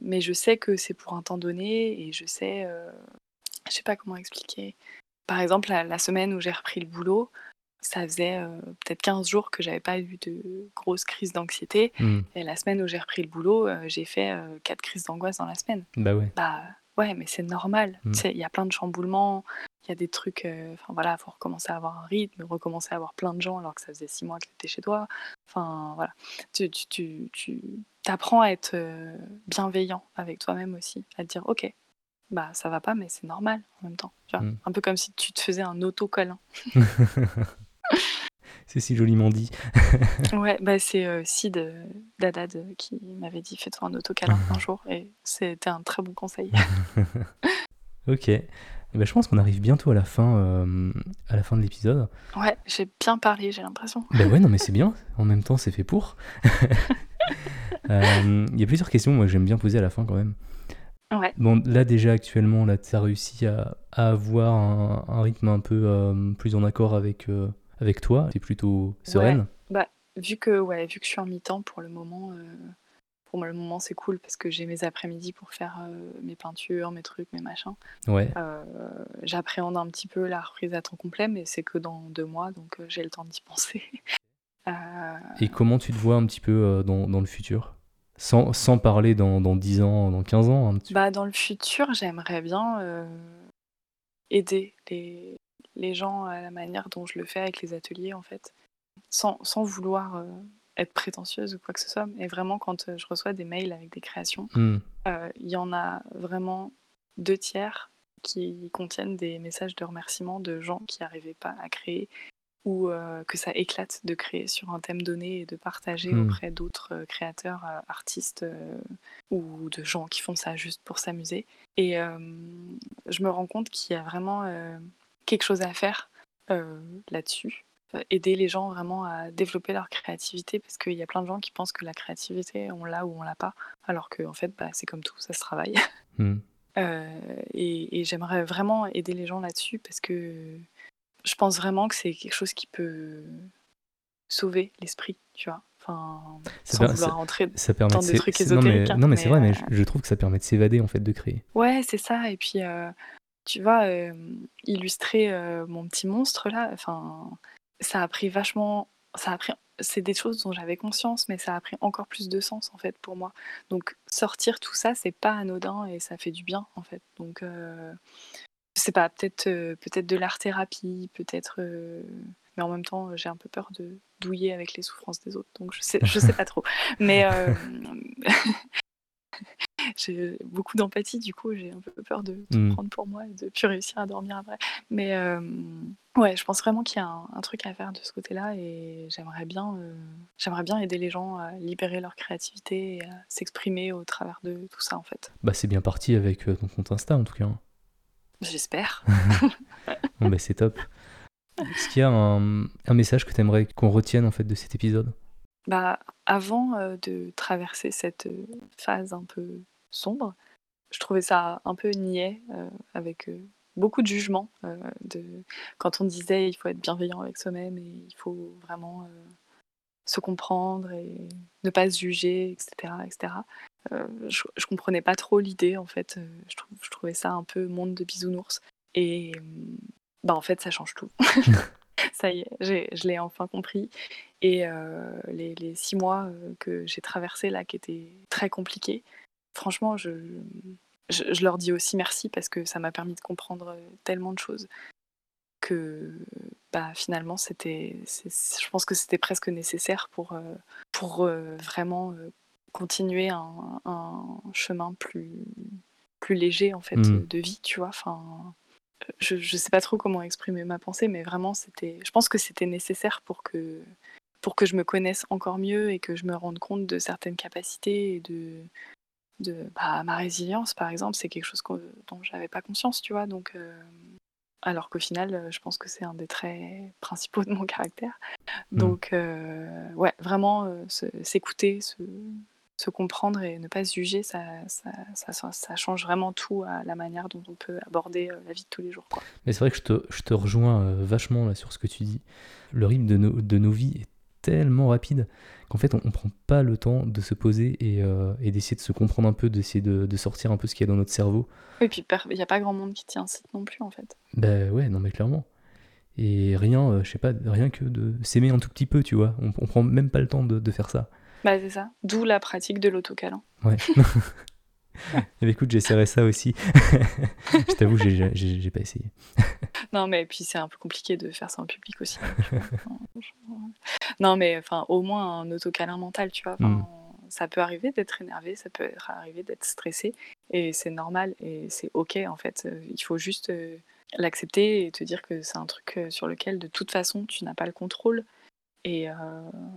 mais je sais que c'est pour un temps donné et je sais, je sais pas comment expliquer. Par exemple, la, semaine où j'ai repris le boulot, ça faisait peut-être 15 jours que j'avais pas eu de grosses crises d'anxiété. Mmh. Et la semaine où j'ai repris le boulot, j'ai fait 4 crises d'angoisse dans la semaine. Bah ouais. Bah, Ouais, mais c'est normal. Mmh. il y a plein de chamboulements, il y a des trucs, euh, enfin voilà, faut recommencer à avoir un rythme, recommencer à avoir plein de gens alors que ça faisait six mois que tu étais chez toi. Enfin voilà, tu, tu, tu, apprends à être euh, bienveillant avec toi-même aussi, à te dire ok, bah ça va pas, mais c'est normal en même temps. Tu vois mmh. Un peu comme si tu te faisais un auto-câlin. C'est si joliment dit. ouais, bah c'est euh, Sid euh, Dadad euh, qui m'avait dit fais-toi un autocalin un jour et c'était un très bon conseil. ok. Eh ben, je pense qu'on arrive bientôt à la fin, à la fin de l'épisode. Ouais, j'ai bien parlé, j'ai l'impression. Ben ouais, non mais c'est bien. En même temps, c'est fait pour. Il y a plusieurs questions moi que j'aime bien poser à la fin quand même. Ouais. Bon, là déjà actuellement, là, tu as réussi à, avoir un, un, rythme un peu plus en accord avec avec toi Tu es plutôt sereine bah, vu, que, ouais, vu que je suis en mi-temps pour le moment, euh, pour le moment c'est cool parce que j'ai mes après-midi pour faire euh, mes peintures, mes trucs, mes machins. Ouais. Euh, j'appréhende un petit peu la reprise à temps complet, mais c'est que dans deux mois, donc j'ai le temps d'y penser. Et comment tu te vois un petit peu dans, dans le futur? Sans, sans, parler dans, dans 10 ans, dans 15 ans bah, Dans le futur, j'aimerais bien aider les, les gens à la manière dont je le fais avec les ateliers, en fait, sans, sans vouloir euh, être prétentieuse ou quoi que ce soit. Mais vraiment, quand euh, je reçois des mails avec des créations, hmm. euh, il y en a vraiment deux tiers qui contiennent des messages de remerciement de gens qui n'arrivaient pas à créer ou que ça éclate de créer sur un thème donné et de partager hmm. auprès d'autres créateurs, artistes ou de gens qui font ça juste pour s'amuser. Et je me rends compte qu'il y a vraiment quelque chose à faire là-dessus. Aider les gens vraiment à développer leur créativité parce qu'il y a plein de gens qui pensent que la créativité, on l'a ou on l'a pas, alors que en fait, bah, c'est comme tout, ça se travaille. Euh, et, j'aimerais vraiment aider les gens là-dessus parce que je pense vraiment que c'est quelque chose qui peut sauver l'esprit, tu vois. Enfin, ça sans vouloir rentrer ça permet dans des trucs ésotériques. Non mais, c'est vrai, mais je, trouve que ça permet de s'évader en fait, de créer. Ouais, c'est ça. Et puis, tu vois, illustrer mon petit monstre là, enfin, ça a pris vachement, ça a pris, c'est des choses dont j'avais conscience, mais ça a pris encore plus de sens en fait pour moi. Donc sortir tout ça, c'est pas anodin et ça fait du bien en fait. Donc je sais pas, peut-être peut-être de l'art thérapie, peut-être, mais en même temps j'ai un peu peur de douiller avec les souffrances des autres, donc je sais je sais pas trop. Mais j'ai beaucoup d'empathie, du coup, j'ai un peu peur de tout mmh. prendre pour moi et de plus réussir à dormir après. Mais euh, ouais, je pense vraiment qu'il y a un, truc à faire de ce côté-là et j'aimerais bien, euh, j'aimerais bien aider les gens à libérer leur créativité et à s'exprimer au travers de tout ça, en fait. Bah, c'est bien parti avec euh, ton compte Insta, en tout cas. J'espère. bon, bah, c'est top. Est-ce qu'il y a un, un message que tu aimerais qu'on retienne en fait de cet épisode? Bah, avant de traverser cette phase un peu sombre. Je trouvais ça un peu niais, euh, avec euh, beaucoup de jugement. Euh, de... Quand on disait il faut être bienveillant avec soi-même et il faut vraiment se comprendre et ne pas se juger, etc. etc. je, je comprenais pas trop l'idée en fait. Je, je, trouvais ça un peu monde de bisounours. Et bah en fait ça change tout. Ça y est, je l'ai enfin compris. Et les, six mois que j'ai traversés là, qui étaient très compliqués, franchement, je, je, leur dis aussi merci parce que ça m'a permis de comprendre tellement de choses que bah, finalement, c'était, je pense que c'était presque nécessaire pour, pour vraiment continuer un, chemin plus, plus léger en fait mmh. de vie, tu vois. Enfin, je, je sais pas trop comment exprimer ma pensée, mais vraiment, c'était, je pense que c'était nécessaire pour que, pour que je me connaisse encore mieux et que je me rende compte de certaines capacités et de, de bah, ma résilience, par exemple, c'est quelque chose dont j'avais pas conscience, tu vois. Donc, euh, alors qu'au final, je pense que c'est un des traits principaux de mon caractère. Mmh. Donc, euh, ouais, vraiment euh, s'écouter, se, se comprendre et ne pas se juger, ça, ça, change vraiment tout à la manière dont on peut aborder euh, la vie de tous les jours. Quoi. Mais c'est vrai que je te, je te rejoins euh, vachement là, sur ce que tu dis. Le rythme de, nos, de nos vies est tellement rapide qu'en fait on ne prend pas le temps de se poser et, euh, et d'essayer de se comprendre un peu, d'essayer de, de, sortir un peu ce qu'il y a dans notre cerveau. Et puis il n'y a pas grand monde qui tient un site non plus en fait. Ben ouais, non mais clairement. Et rien, je sais pas, rien que de s'aimer un tout petit peu, tu vois. On, on prend même pas le temps de, de faire ça. Bah, c'est ça. D'où la pratique de l'autocalin. Ouais. Eh ben, écoute, j'essaierai ça aussi. je t'avoue, j'ai pas essayé. non, mais puis c'est un peu compliqué de faire ça en public aussi. non, mais enfin, au moins un autocalin mental, tu vois. Mm. Ça peut arriver d'être énervé, ça peut arriver d'être stressé, et c'est normal et c'est ok en fait. Il faut juste euh, l'accepter et te dire que c'est un truc euh, sur lequel de toute façon tu n'as pas le contrôle et euh,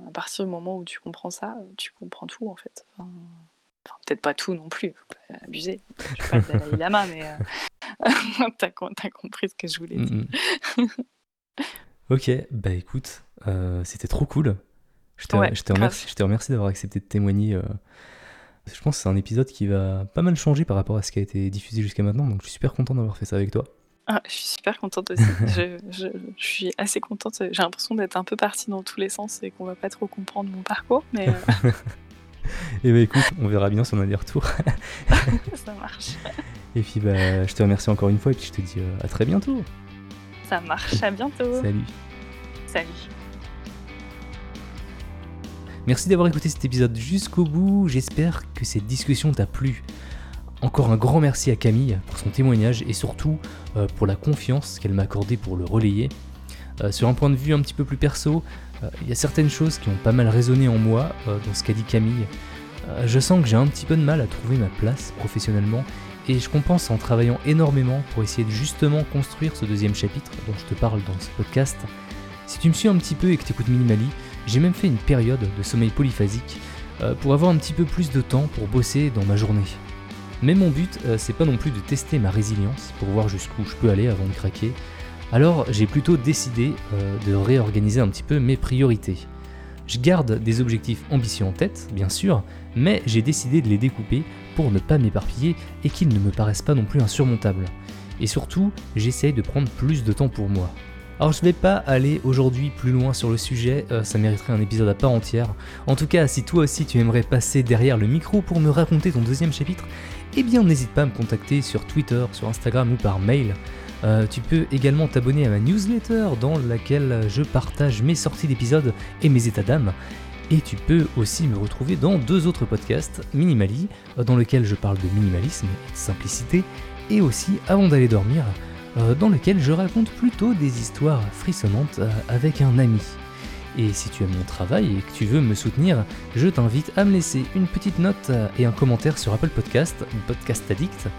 à partir du moment où tu comprends ça, tu comprends tout en fait. Enfin, peut-être pas tout non plus, faut pas abuser. Je suis pas le Dalai Lama, mais euh, t'as, as compris ce que je voulais dire. ok, bah écoute, euh, c'était trop cool. Je te, je, te remercie, je te remercie d'avoir accepté de témoigner. Je pense que c'est un épisode qui va pas mal changer par rapport à ce qui a été diffusé jusqu'à maintenant, donc je suis super content d'avoir fait ça avec toi. Ah, je suis super contente aussi. je, je, je, suis assez contente. J'ai l'impression d'être un peu partie dans tous les sens et qu'on va pas trop comprendre mon parcours, mais. Euh... et eh bah écoute, on verra bien si on a des retours. Ça marche. Et puis bah, je te remercie encore une fois et puis je te dis euh, à très bientôt. Ça marche, à bientôt. Salut. Salut. Merci d'avoir écouté cet épisode jusqu'au bout. J'espère que cette discussion t'a plu. Encore un grand merci à Camille pour son témoignage et surtout euh, pour la confiance qu'elle m'a accordée pour le relayer. Euh, sur un point de vue un petit peu plus perso, euh, il y a certaines choses qui ont pas mal résonné en moi dans ce qu'a dit Camille. je sens que j'ai un petit peu de mal à trouver ma place professionnellement et je compense en travaillant énormément pour essayer de justement construire ce deuxième chapitre dont je te parle dans ce podcast. Si tu me suis un petit peu et que tu écoutes Minimali, j'ai même fait une période de sommeil polyphasique pour avoir un petit peu plus de temps pour bosser dans ma journée. Mais mon but, euh, c'est pas non plus de tester ma résilience pour voir jusqu'où je peux aller avant de craquer. Alors j'ai plutôt décidé euh, de réorganiser un petit peu mes priorités. Je garde des objectifs ambitieux en tête, bien sûr, mais j'ai décidé de les découper pour ne pas m'éparpiller et qu'ils ne me paraissent pas non plus insurmontables. Et surtout, j'essaye de prendre plus de temps pour moi. Alors je vais pas aller aujourd'hui plus loin sur le sujet, euh, ça mériterait un épisode à part entière. En tout cas, si toi aussi tu aimerais passer derrière le micro pour me raconter ton deuxième chapitre, eh bien n'hésite pas à me contacter sur Twitter, sur Instagram ou par mail. Euh, tu peux également t'abonner à ma newsletter dans laquelle je partage mes sorties d'épisodes et mes états d'âme. Et tu peux aussi me retrouver dans deux autres podcasts, Minimali, euh, dans lequel je parle de minimalisme et de simplicité, et aussi Avant d'aller dormir, euh, dans lequel je raconte plutôt des histoires frissonnantes avec un ami. Et si tu aimes mon travail et que tu veux me soutenir, je t'invite à me laisser une petite note et un commentaire sur Apple Podcast Podcast Addict.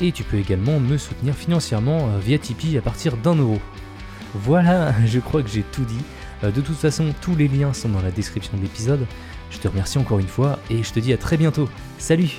Et tu peux également me soutenir financièrement euh, via Tipeee à partir d'un euro. Voilà, je crois que j'ai tout dit. Euh, de toute façon, tous les liens sont dans la description de l'épisode. Je te remercie encore une fois et je te dis à très bientôt. Salut